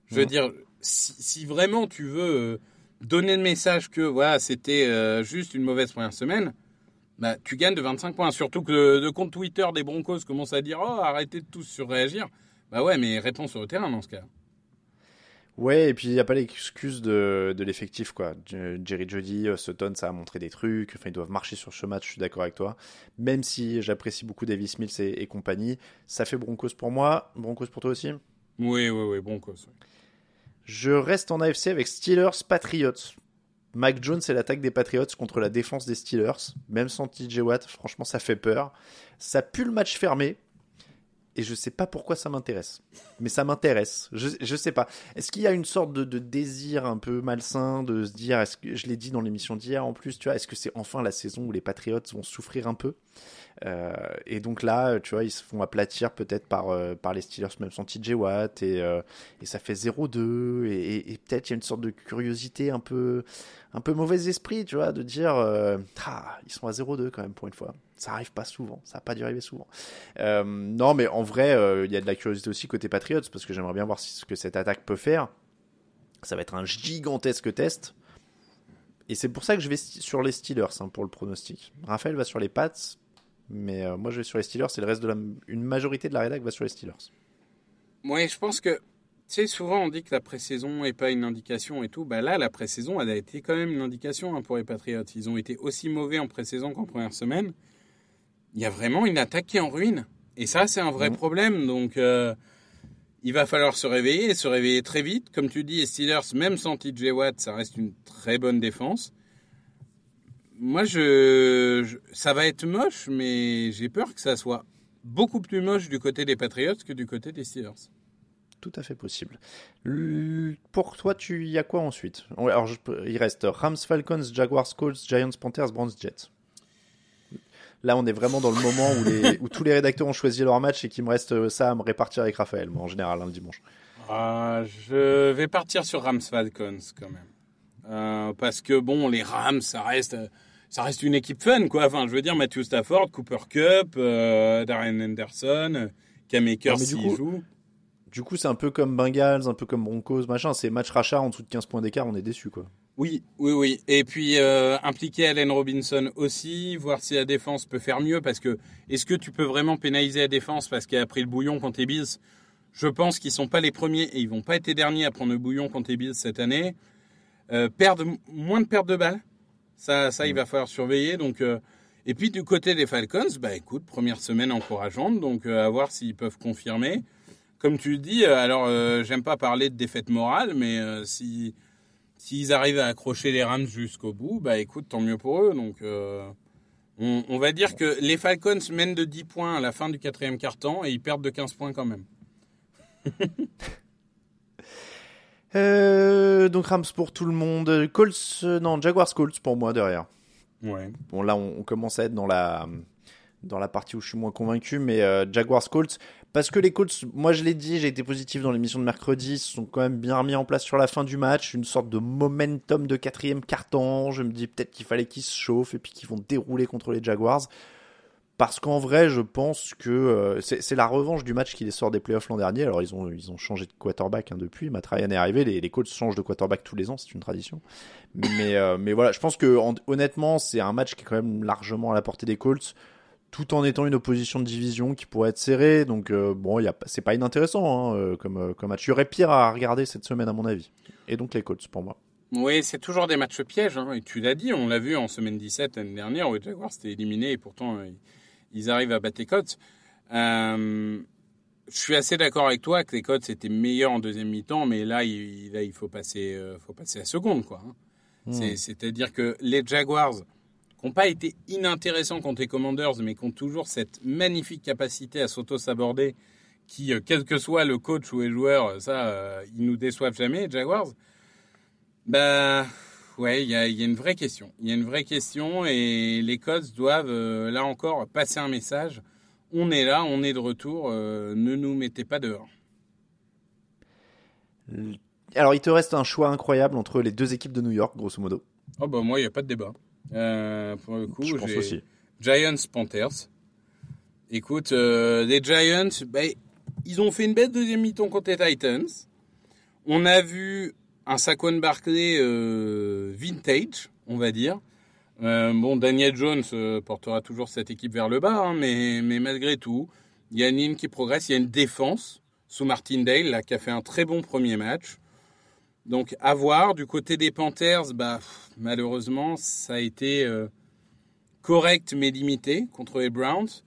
[SPEAKER 6] Je veux
[SPEAKER 5] Ouais.
[SPEAKER 6] dire, si, si vraiment tu veux donner le message que voilà, c'était euh, juste une mauvaise première semaine, bah, tu gagnes de 25 points. Surtout que le, le compte Twitter des Broncos commence à dire Oh, arrêtez de tous surréagir. Bah ouais, mais réponds sur le terrain dans ce cas.
[SPEAKER 5] Ouais, et puis il n'y a pas l'excuse de, de l'effectif, quoi. Jerry Jody, euh, Sutton, ça a montré des trucs. Enfin, ils doivent marcher sur ce match, je suis d'accord avec toi. Même si j'apprécie beaucoup Davis Mills et, et compagnie, ça fait Broncos pour moi. Broncos pour toi aussi?
[SPEAKER 6] Oui, oui, oui, Broncos. oui.
[SPEAKER 5] Je reste en AFC avec Steelers Patriots. Mac Jones et l'attaque des Patriots contre la défense des Steelers. Même sans TJ Watt, franchement, ça fait peur. Ça pue le match fermé. Et je sais pas pourquoi ça m'intéresse. Mais ça m'intéresse. Je, je sais pas. Est-ce qu'il y a une sorte de, désir un peu malsain de se dire, est-ce que je l'ai dit dans l'émission d'hier en plus, tu vois, est-ce que c'est enfin la saison où les Patriots vont souffrir un peu? Euh, Et donc là, tu vois, ils se font aplatir peut-être par, euh, par les Steelers, même sans TJ Watt, et, euh, et ça fait 0-2, et, et- et peut-être il y a une sorte de curiosité un peu, un peu mauvais esprit, tu vois, de dire, euh, ah, ils sont à 0-2 quand même pour une fois. Ça arrive pas souvent, ça n'a pas dû arriver souvent. Euh, non, mais en, vrai, euh, il y a de la curiosité aussi côté Patriots parce que j'aimerais bien voir ce que cette attaque peut faire. Ça va être un gigantesque test. Et c'est pour ça que je vais sur les Steelers hein, pour le pronostic. Raphaël va sur les Pats, mais moi je vais sur les Steelers et le reste de la, une majorité de la rédac va sur les Steelers.
[SPEAKER 6] Ouais, je pense que sais, souvent on dit que la pré-saison n'est pas une indication et tout. Bah là, la pré-saison, elle a été quand même une indication hein, pour les Patriots. Ils ont été aussi mauvais en pré-saison qu'en première semaine. Il y a vraiment une attaque qui est en ruine. Et ça, c'est un vrai problème. Donc, euh, il va falloir se réveiller et se réveiller très vite. Comme tu dis, les Steelers, même sans TJ Watt, ça reste une très bonne défense. Moi, je, je ça va être moche, mais j'ai peur que ça soit beaucoup plus moche du côté des Patriots que du côté des Steelers
[SPEAKER 5] tout à fait possible. Pour toi, tu y a quoi ensuite? Alors, il reste Rams, Falcons, Jaguars, Colts, Giants, Panthers, Browns, Jets. Là, on est vraiment dans le moment où, les, où tous les rédacteurs ont choisi leur match et qu'il me reste euh, ça à me répartir avec Raphaël, moi, en général, un dimanche.
[SPEAKER 6] Ah, je vais partir sur Rams Falcons quand même. Euh, parce que bon, les Rams, ça reste, ça reste une équipe fun, quoi. Enfin, je veux dire, Matthew Stafford, Cooper Cup, euh, Darren Akers s'il joue.
[SPEAKER 5] Du coup, c'est un peu comme Bengals, un peu comme Broncos, machin. C'est match rachat en dessous de 15 points d'écart, on est déçu, quoi.
[SPEAKER 6] Oui, oui, oui. Et puis euh, impliquer Allen Robinson aussi, voir si la défense peut faire mieux, parce que est-ce que tu peux vraiment pénaliser la défense parce qu'elle a pris le bouillon contre les Bills? Je pense qu'ils sont pas les premiers et ils vont pas être les derniers à prendre le bouillon contre les Bills cette année. Euh, perdre moins de pertes de balles, ça, ça, il va falloir surveiller. Donc, euh, et puis du côté des Falcons, bah écoute, première semaine encourageante, donc à voir s'ils peuvent confirmer comme tu le dis, euh, alors euh, j'aime pas parler de défaite morale, mais euh, si s'ils arrivent à accrocher les Rams jusqu'au bout, bah écoute, tant mieux pour eux. Donc on, va dire que les Falcons mènent de 10 points à la fin du quatrième quart-temps et ils perdent de 15 points quand même.
[SPEAKER 5] donc Rams pour tout le monde, Colts, non Jaguars Colts pour moi derrière.
[SPEAKER 6] Ouais.
[SPEAKER 5] Bon là on, commence à être dans la dans la partie où je suis moins convaincu, mais Jaguars Colts, parce que les Colts, moi je l'ai dit, j'ai été positif dans l'émission de mercredi, se sont quand même bien remis en place sur la fin du match, une sorte de momentum de quatrième carton. Je me dis peut-être qu'il fallait qu'ils se chauffent et puis qu'ils vont dérouler contre les Jaguars. Parce qu'en vrai, je pense que euh, c'est la revanche du match qui les sort des playoffs l'an dernier. Alors ils ont, ils ont changé de quarterback hein, depuis. Matt Ryan est arrivé. Les, les Colts changent de quarterback tous les ans, c'est une tradition. Mais, euh, mais voilà, je pense que honnêtement, c'est un match qui est quand même largement à la portée des Colts tout en étant une opposition de division qui pourrait être serrée. Donc euh, bon, c'est pas inintéressant hein, euh, comme, euh, comme match. Il y aurait pire à regarder cette semaine à mon avis. Et donc les Colts pour moi.
[SPEAKER 6] Oui, c'est toujours des matchs pièges. Hein, et tu l'as dit, on l'a vu en semaine 17 l'année dernière où les Jaguars étaient éliminés et pourtant ils arrivent à battre les Colts. je suis assez d'accord avec toi que les Colts étaient meilleurs en deuxième mi-temps, mais là il, il faut passer, faut passer la seconde. quoi. Hein. Hmm. C'est-à-dire que les Jaguars qui n'ont pas été inintéressants contre les Commanders, mais qui ont toujours cette magnifique capacité à s'auto-saborder, qui, euh, quel que soit le coach ou les joueurs, euh, ça, euh, ils nous déçoivent jamais, les Jaguars. Bah, ouais, il y a, une vraie question. Il y a une vraie question et les Colts doivent, là encore, passer un message. On est là, on est de retour, ne nous mettez pas dehors.
[SPEAKER 5] Alors, il te reste un choix incroyable entre les deux équipes de New York, grosso modo.
[SPEAKER 6] Oh, bah, moi, il n'y a pas de débat. Euh, pour le coup, j'ai Giants Panthers. Écoute, euh, les Giants, bah, ils ont fait une bête deuxième mi-temps contre les Titans. On a vu un Saquon Barkley euh, vintage, on va dire. bon, Daniel Jones portera toujours cette équipe vers le bas, hein, mais, mais malgré tout, il y a une ligne qui progresse, il y a une défense sous Martindale là, qui a fait un très bon premier match. Donc à voir. Du côté des Panthers, bah, malheureusement, ça a été euh, correct mais limité contre les Browns.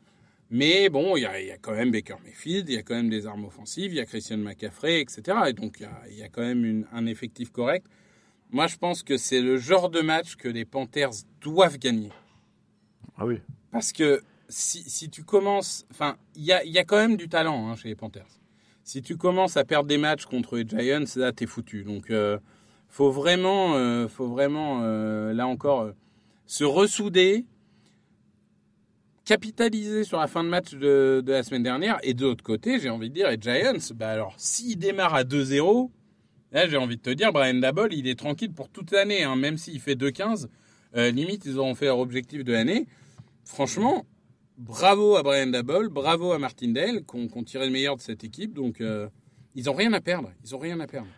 [SPEAKER 6] Mais bon, il y, a, quand même Baker Mayfield, il y a quand même des armes offensives, il y a Christian McCaffrey, etc. Et donc il y a, quand même un effectif correct. Moi, je pense que c'est le genre de match que les Panthers doivent gagner.
[SPEAKER 5] Ah oui.
[SPEAKER 6] Parce que si, tu commences... Enfin, il y a, y a, quand même du talent hein, chez les Panthers si tu commences à perdre des matchs contre les Giants, là, t'es foutu. Donc, euh, faut vraiment, euh, faut vraiment, euh, là encore, se ressouder, capitaliser sur la fin de match de, la semaine dernière. Et de l'autre côté, j'ai envie de dire, les Giants, bah alors, s'ils démarrent à 2-0, là, j'ai envie de te dire, Brian Dabol, il est tranquille pour toute l'année, hein, même s'il fait 2-15. limite, ils auront fait leur objectif de l'année. Franchement, bravo à Brian Dabble, bravo à Martindale, qui ont tiré le meilleur de cette équipe. Donc, euh, ils n'ont rien à perdre. Ils ont rien à perdre.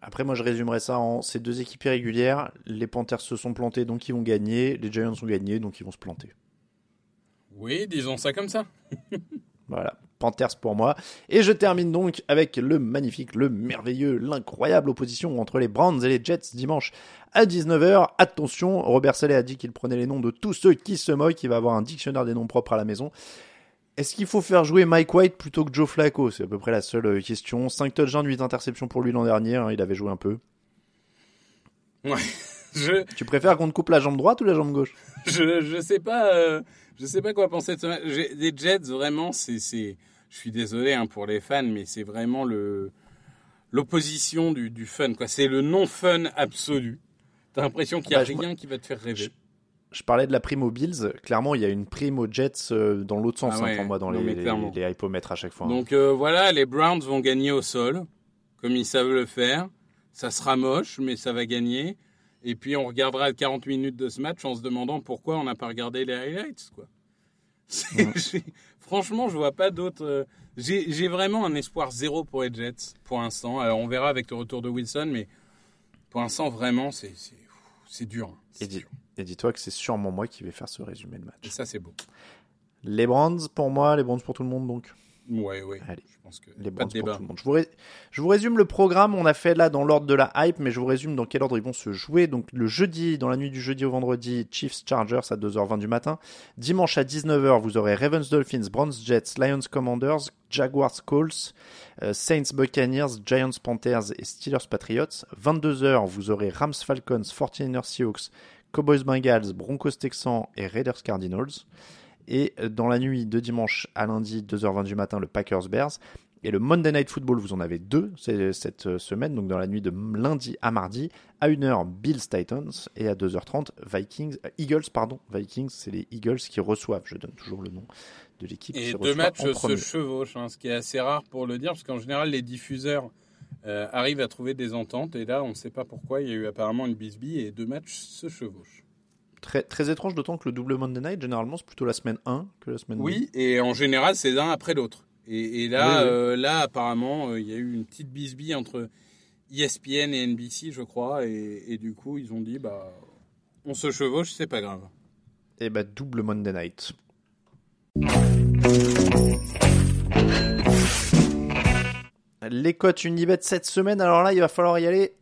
[SPEAKER 5] Après, moi, je résumerais ça en ces deux équipes irrégulières. Les Panthers se sont plantés, donc ils vont gagner. Les Giants ont gagné, donc ils vont se planter.
[SPEAKER 6] Oui, disons ça comme ça.
[SPEAKER 5] voilà. Panthers pour moi. Et je termine donc avec le magnifique, le merveilleux, l'incroyable opposition entre les Browns et les Jets dimanche à 19h. Attention, Robert Saleh a dit qu'il prenait les noms de tous ceux qui se moquent, qu'il va avoir un dictionnaire des noms propres à la maison. Est-ce qu'il faut faire jouer Mike White plutôt que Joe Flacco? C'est à peu près la seule euh, question. 5 touchdowns, 8 interceptions pour lui l'an dernier, hein, il avait joué un peu.
[SPEAKER 6] Ouais.
[SPEAKER 5] Tu préfères qu'on te coupe la jambe droite ou la jambe gauche?
[SPEAKER 6] Je, je sais pas, euh, je sais pas quoi penser de ça. Les Jets, vraiment, c'est, c'est, je suis désolé hein, pour les fans, mais c'est vraiment le l'opposition du, du fun. Quoi. C'est le non fun absolu. T'as l'impression qu'il y a bah, rien qui va te faire rêver.
[SPEAKER 5] Je, parlais de la prime aux Bills. Clairement, il y a une prime aux Jets euh, dans l'autre sens, ah hein, pour moi, dans les, les, hypomètres à chaque fois. Hein.
[SPEAKER 6] Donc euh, voilà, les Browns vont gagner au sol, comme ils savent le faire. Ça sera moche, mais ça va gagner. Et puis on regardera 40 minutes de ce match en se demandant pourquoi on n'a pas regardé les highlights. Quoi. Franchement, je vois pas d'autres. Euh, j'ai vraiment un espoir zéro pour les Jets pour l'instant. Alors on verra avec le retour de Wilson, mais pour l'instant, vraiment, c'est dur.
[SPEAKER 5] Et dis-toi que c'est sûrement moi qui vais faire ce résumé de match.
[SPEAKER 6] Et ça, c'est beau.
[SPEAKER 5] Les Brands pour moi, les Brands pour tout le monde donc.
[SPEAKER 6] Ouais, ouais.
[SPEAKER 5] Allez, je pense que les pour tout le monde. Je vous, je vous, résume le programme. On a fait là dans l'ordre de la hype, mais je vous résume dans quel ordre ils vont se jouer. Donc le jeudi, dans la nuit du jeudi au vendredi, Chiefs Chargers à 2h20 du matin. Dimanche à 19h, vous aurez Ravens Dolphins, Browns Jets, Lions Commanders, Jaguars Colts, euh, Saints Buccaneers, Giants Panthers et Steelers Patriots. 22h, vous aurez Rams Falcons, 49ers Seahawks, Cowboys Bengals, Broncos Texans et Raiders Cardinals. Et dans la nuit de dimanche à lundi, 2h20 du matin, le Packers Bears. Et le Monday Night Football, vous en avez deux cette euh, semaine, donc dans la nuit de lundi à mardi. À 1h, Bills Titans et à 2h30, Vikings, euh, Eagles, pardon, Vikings, c'est les Eagles qui reçoivent, je donne toujours le nom de l'équipe.
[SPEAKER 6] Et deux matchs se chevauchent, hein, ce qui est assez rare pour le dire, parce qu'en général, les diffuseurs euh, arrivent à trouver des ententes, et là, on ne sait pas pourquoi, il y a eu apparemment une bisbille, et deux matchs se chevauchent.
[SPEAKER 5] Très, très étrange, d'autant que le double Monday Night, généralement, c'est plutôt la semaine 1 que la semaine 2.
[SPEAKER 6] Oui, et en général, c'est l'un après l'autre. Et, là, euh, là, apparemment, euh, il y a eu une petite bisbille entre ESPN et NBC, je crois, et, du coup, ils ont dit, bah, on se chevauche, c'est pas grave.
[SPEAKER 5] Et bah, double Monday Night. Les cotes Unibet cette semaine, alors là, il va falloir y aller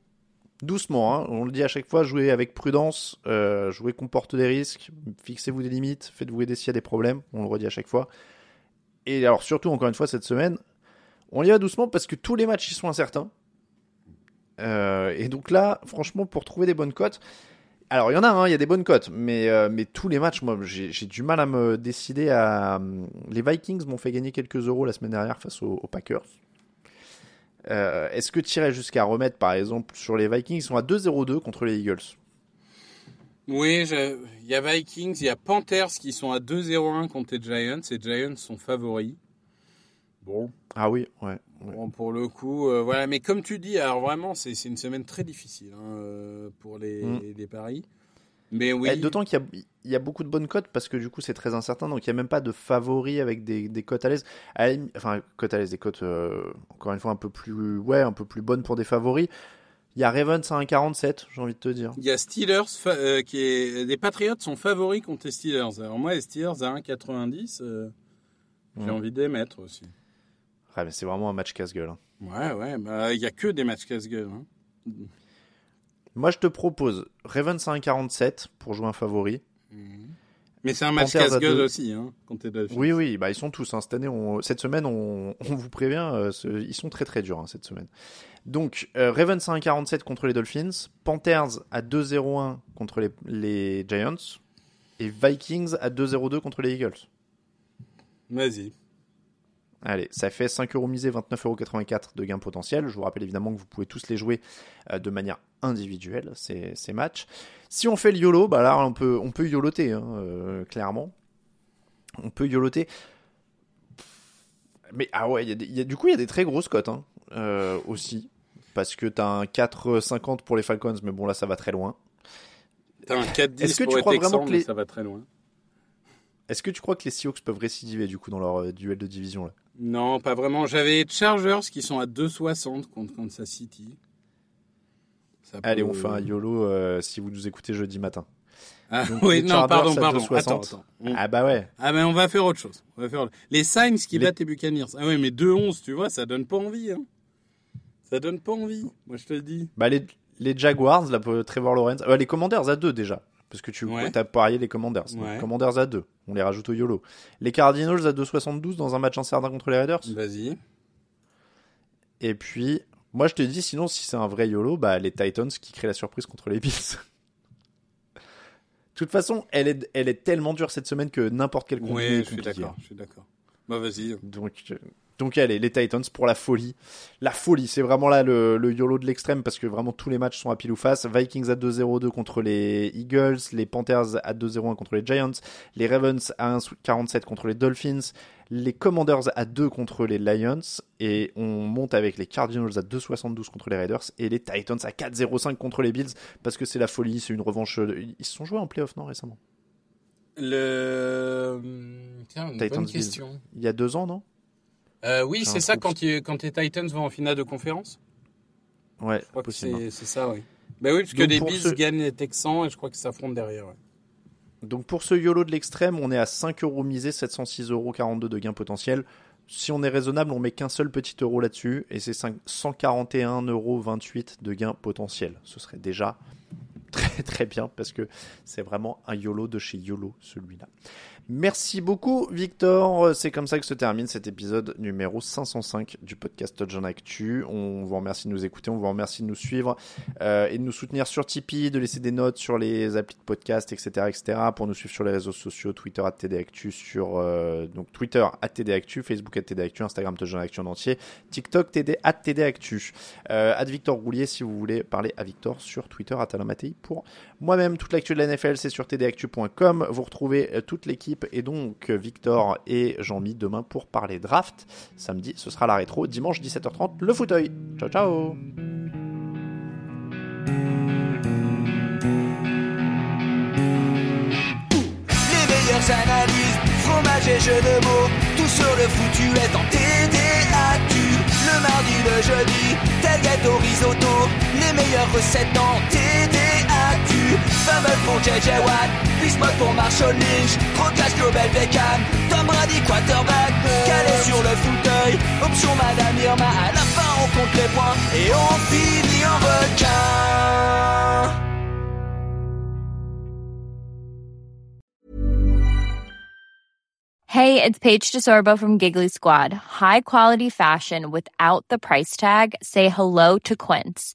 [SPEAKER 5] doucement, hein. on le dit à chaque fois, jouez avec prudence, euh, jouez comporte des risques, fixez-vous des limites, faites-vous aider s'il y a des problèmes, on le redit à chaque fois. Et alors surtout, encore une fois, cette semaine, on y va doucement parce que tous les matchs, ils sont incertains. Euh, et donc là, franchement, pour trouver des bonnes cotes, alors il y en a, hein, il y a des bonnes cotes, mais, euh, mais tous les matchs, moi, j'ai du mal à me décider à... Les Vikings m'ont fait gagner quelques euros la semaine dernière face aux Packers. Euh, est-ce que tu irais jusqu'à remettre, par exemple, sur les Vikings Ils sont à 2-0-2 contre les Eagles?
[SPEAKER 6] Oui, il y a Vikings, il y a Panthers qui sont à 2-0-1 contre les Giants. Les Giants sont favoris. Bon.
[SPEAKER 5] Ah oui, ouais.
[SPEAKER 6] Bon, pour le coup, euh, voilà. Mais comme tu dis, alors vraiment, c'est une semaine très difficile hein, euh, pour les, mm. les paris. Mais oui.
[SPEAKER 5] Eh, d'autant qu'il y, a beaucoup de bonnes cotes parce que du coup c'est très incertain, donc il n'y a même pas de favoris avec des, des cotes à l'aise. Enfin, cotes à l'aise, des cotes euh, encore une fois un peu plus, ouais, un peu plus bonnes pour des favoris. Il y a Ravens à 1,47, j'ai envie de te dire.
[SPEAKER 6] Il y a Steelers, euh, qui est. Les Patriots sont favoris contre les Steelers. Alors moi, les Steelers à 1,90, euh, j'ai mm. envie d'émettre aussi.
[SPEAKER 5] Ouais, mais c'est vraiment un match casse-gueule. Hein.
[SPEAKER 6] Ouais, ouais, bah, il n'y a que des matchs casse-gueule. Hein.
[SPEAKER 5] Moi, je te propose Ravens à 1,47 pour jouer un favori.
[SPEAKER 6] Mhm. Mais c'est un match casse-gueule aussi, hein, quand t'es
[SPEAKER 5] Oui, oui, bah, ils sont tous. Hein. Cette, année, cette semaine, on, vous prévient, euh, ils sont très très durs hein, cette semaine. Donc, euh, Ravens à 1,47 contre les Dolphins, Panthers à 2,01 contre les, les Giants, et Vikings à 2,02 contre les Eagles.
[SPEAKER 6] Vas-y.
[SPEAKER 5] Allez, ça fait 5 euros misés, 29,84 de gain potentiel. Je vous rappelle évidemment que vous pouvez tous les jouer euh, de manière individuelle, ces, ces, matchs. Si on fait le YOLO, bah là, on peut, on peut YOLOter, hein, euh, clairement. On peut YOLOter. Mais ah ouais, y a du coup, il y a des très grosses cotes hein, euh, aussi. Parce que t'as un 4,50 pour les Falcons, mais bon, là, ça va très loin.
[SPEAKER 6] T'as un 4,10 pour les Texans, mais ça va très loin.
[SPEAKER 5] Est-ce que tu crois que les Seahawks peuvent récidiver du coup dans leur euh, duel de division là?
[SPEAKER 6] Non, pas vraiment. J'avais Chargers qui sont à 2,60 contre Kansas City. Ça
[SPEAKER 5] Allez,
[SPEAKER 6] peut-
[SPEAKER 5] on fait un YOLO euh, si vous nous écoutez jeudi matin.
[SPEAKER 6] Ah,
[SPEAKER 5] Donc,
[SPEAKER 6] oui, non,
[SPEAKER 5] Chargers
[SPEAKER 6] pardon,
[SPEAKER 5] à
[SPEAKER 6] pardon.
[SPEAKER 5] 2,60.
[SPEAKER 6] Attends, attends. On-
[SPEAKER 5] Ah bah ouais.
[SPEAKER 6] Ah ben on va faire autre chose. On va faire... Les Saints qui
[SPEAKER 5] Les-
[SPEAKER 6] battent les Buccaneers. Ah ouais, mais 2-11, tu vois, ça donne pas envie. Hein. Ça donne pas envie, moi je te le dis.
[SPEAKER 5] Bah les, les Jaguars, là, pour Trevor Lawrence. Ouais, les Commanders à 2 déjà. Parce que tu
[SPEAKER 6] Ouais.
[SPEAKER 5] as parié les Commanders.
[SPEAKER 6] Ouais.
[SPEAKER 5] Commanders à 2. On les rajoute au YOLO. Les Cardinals à 2,72 dans un match incertain contre les Raiders.
[SPEAKER 6] Vas-y.
[SPEAKER 5] Et puis, moi je te dis, sinon, si c'est un vrai YOLO, bah les Titans qui créent la surprise contre les Bills. De toute façon, elle est, elle est tellement dure cette semaine que n'importe quel contenu
[SPEAKER 6] Oui,
[SPEAKER 5] est
[SPEAKER 6] je suis
[SPEAKER 5] compliqué.
[SPEAKER 6] d'accord, je suis d'accord. Bah vas-y.
[SPEAKER 5] Donc, euh, donc allez, les Titans pour la folie. La folie, c'est vraiment là le, le YOLO de l'extrême parce que vraiment tous les matchs sont à pile ou face. Vikings à 2-0-2 contre les Eagles, les Panthers à 2-0-1 contre les Giants, les Ravens à 1-47 contre les Dolphins, les Commanders à 2 contre les Lions et on monte avec les Cardinals à 2-72 contre les Raiders et les Titans à 4-0-5 contre les Bills parce que c'est la folie, c'est une revanche. Ils se sont joués en playoff, non, récemment?
[SPEAKER 6] Le... Tiens, une
[SPEAKER 5] Titans
[SPEAKER 6] bonne
[SPEAKER 5] Bills.
[SPEAKER 6] question.
[SPEAKER 5] Il y a deux ans, non?
[SPEAKER 6] Euh, oui, c'est ça quand, les Titans vont en finale de conférence
[SPEAKER 5] Ouais,
[SPEAKER 6] c'est ça, oui. Bah oui, parce que
[SPEAKER 5] Donc,
[SPEAKER 6] les Bills
[SPEAKER 5] ce-
[SPEAKER 6] gagnent les Texans et je crois qu'ils s'affrontent derrière. ouais.
[SPEAKER 5] Donc pour ce YOLO de l'extrême, on est à 5 euros misés, 706,42 euros de gain potentiel. Si on est raisonnable, on met qu'un seul petit euro là-dessus et c'est 5 141,28 euros de gain potentiel. Ce serait déjà très très bien parce que c'est vraiment un YOLO de chez YOLO celui-là. Merci beaucoup Victor, c'est comme ça que se termine cet épisode numéro 505 du podcast Touchdown Actu. On vous remercie de nous écouter, on vous remercie de nous suivre euh, et de nous soutenir sur Tipeee, de laisser des notes sur les applis de podcast, etc., etc. Pour nous suivre sur les réseaux sociaux, Twitter à TDActu, sur euh, donc Twitter à TDActu, Facebook à TDActu, Instagram Touchdown Actu en entier, TikTok TD à TDActu. Euh, à Victor Roulier si vous voulez parler à Victor sur Twitter à Talamatei pour moi-même. Toute l'actu de la NFL c'est sur tdactu.com. Vous retrouvez euh, toute l'équipe et donc Victor et Jean-Mi demain pour parler draft. Samedi ce sera la rétro, dimanche 17h30 le fauteuil. Ciao ciao.
[SPEAKER 8] Analyses, fromage et jeux de mots, tout sur le foutu est en TDAQ. Le mardi, le jeudi, tel gâteau risotto, les meilleures recettes en TDAQ. Pour JJ Watt, Bismuth pour Marshall Lynch, Global Beckham, Tom Brady quarterback, calé sur le fauteuil, option Madame Irma, à la fin on compte les points et on finit en requin.
[SPEAKER 9] Hey, it's Paige DeSorbo from Giggly Squad. High quality fashion without the price tag. Say hello to Quince.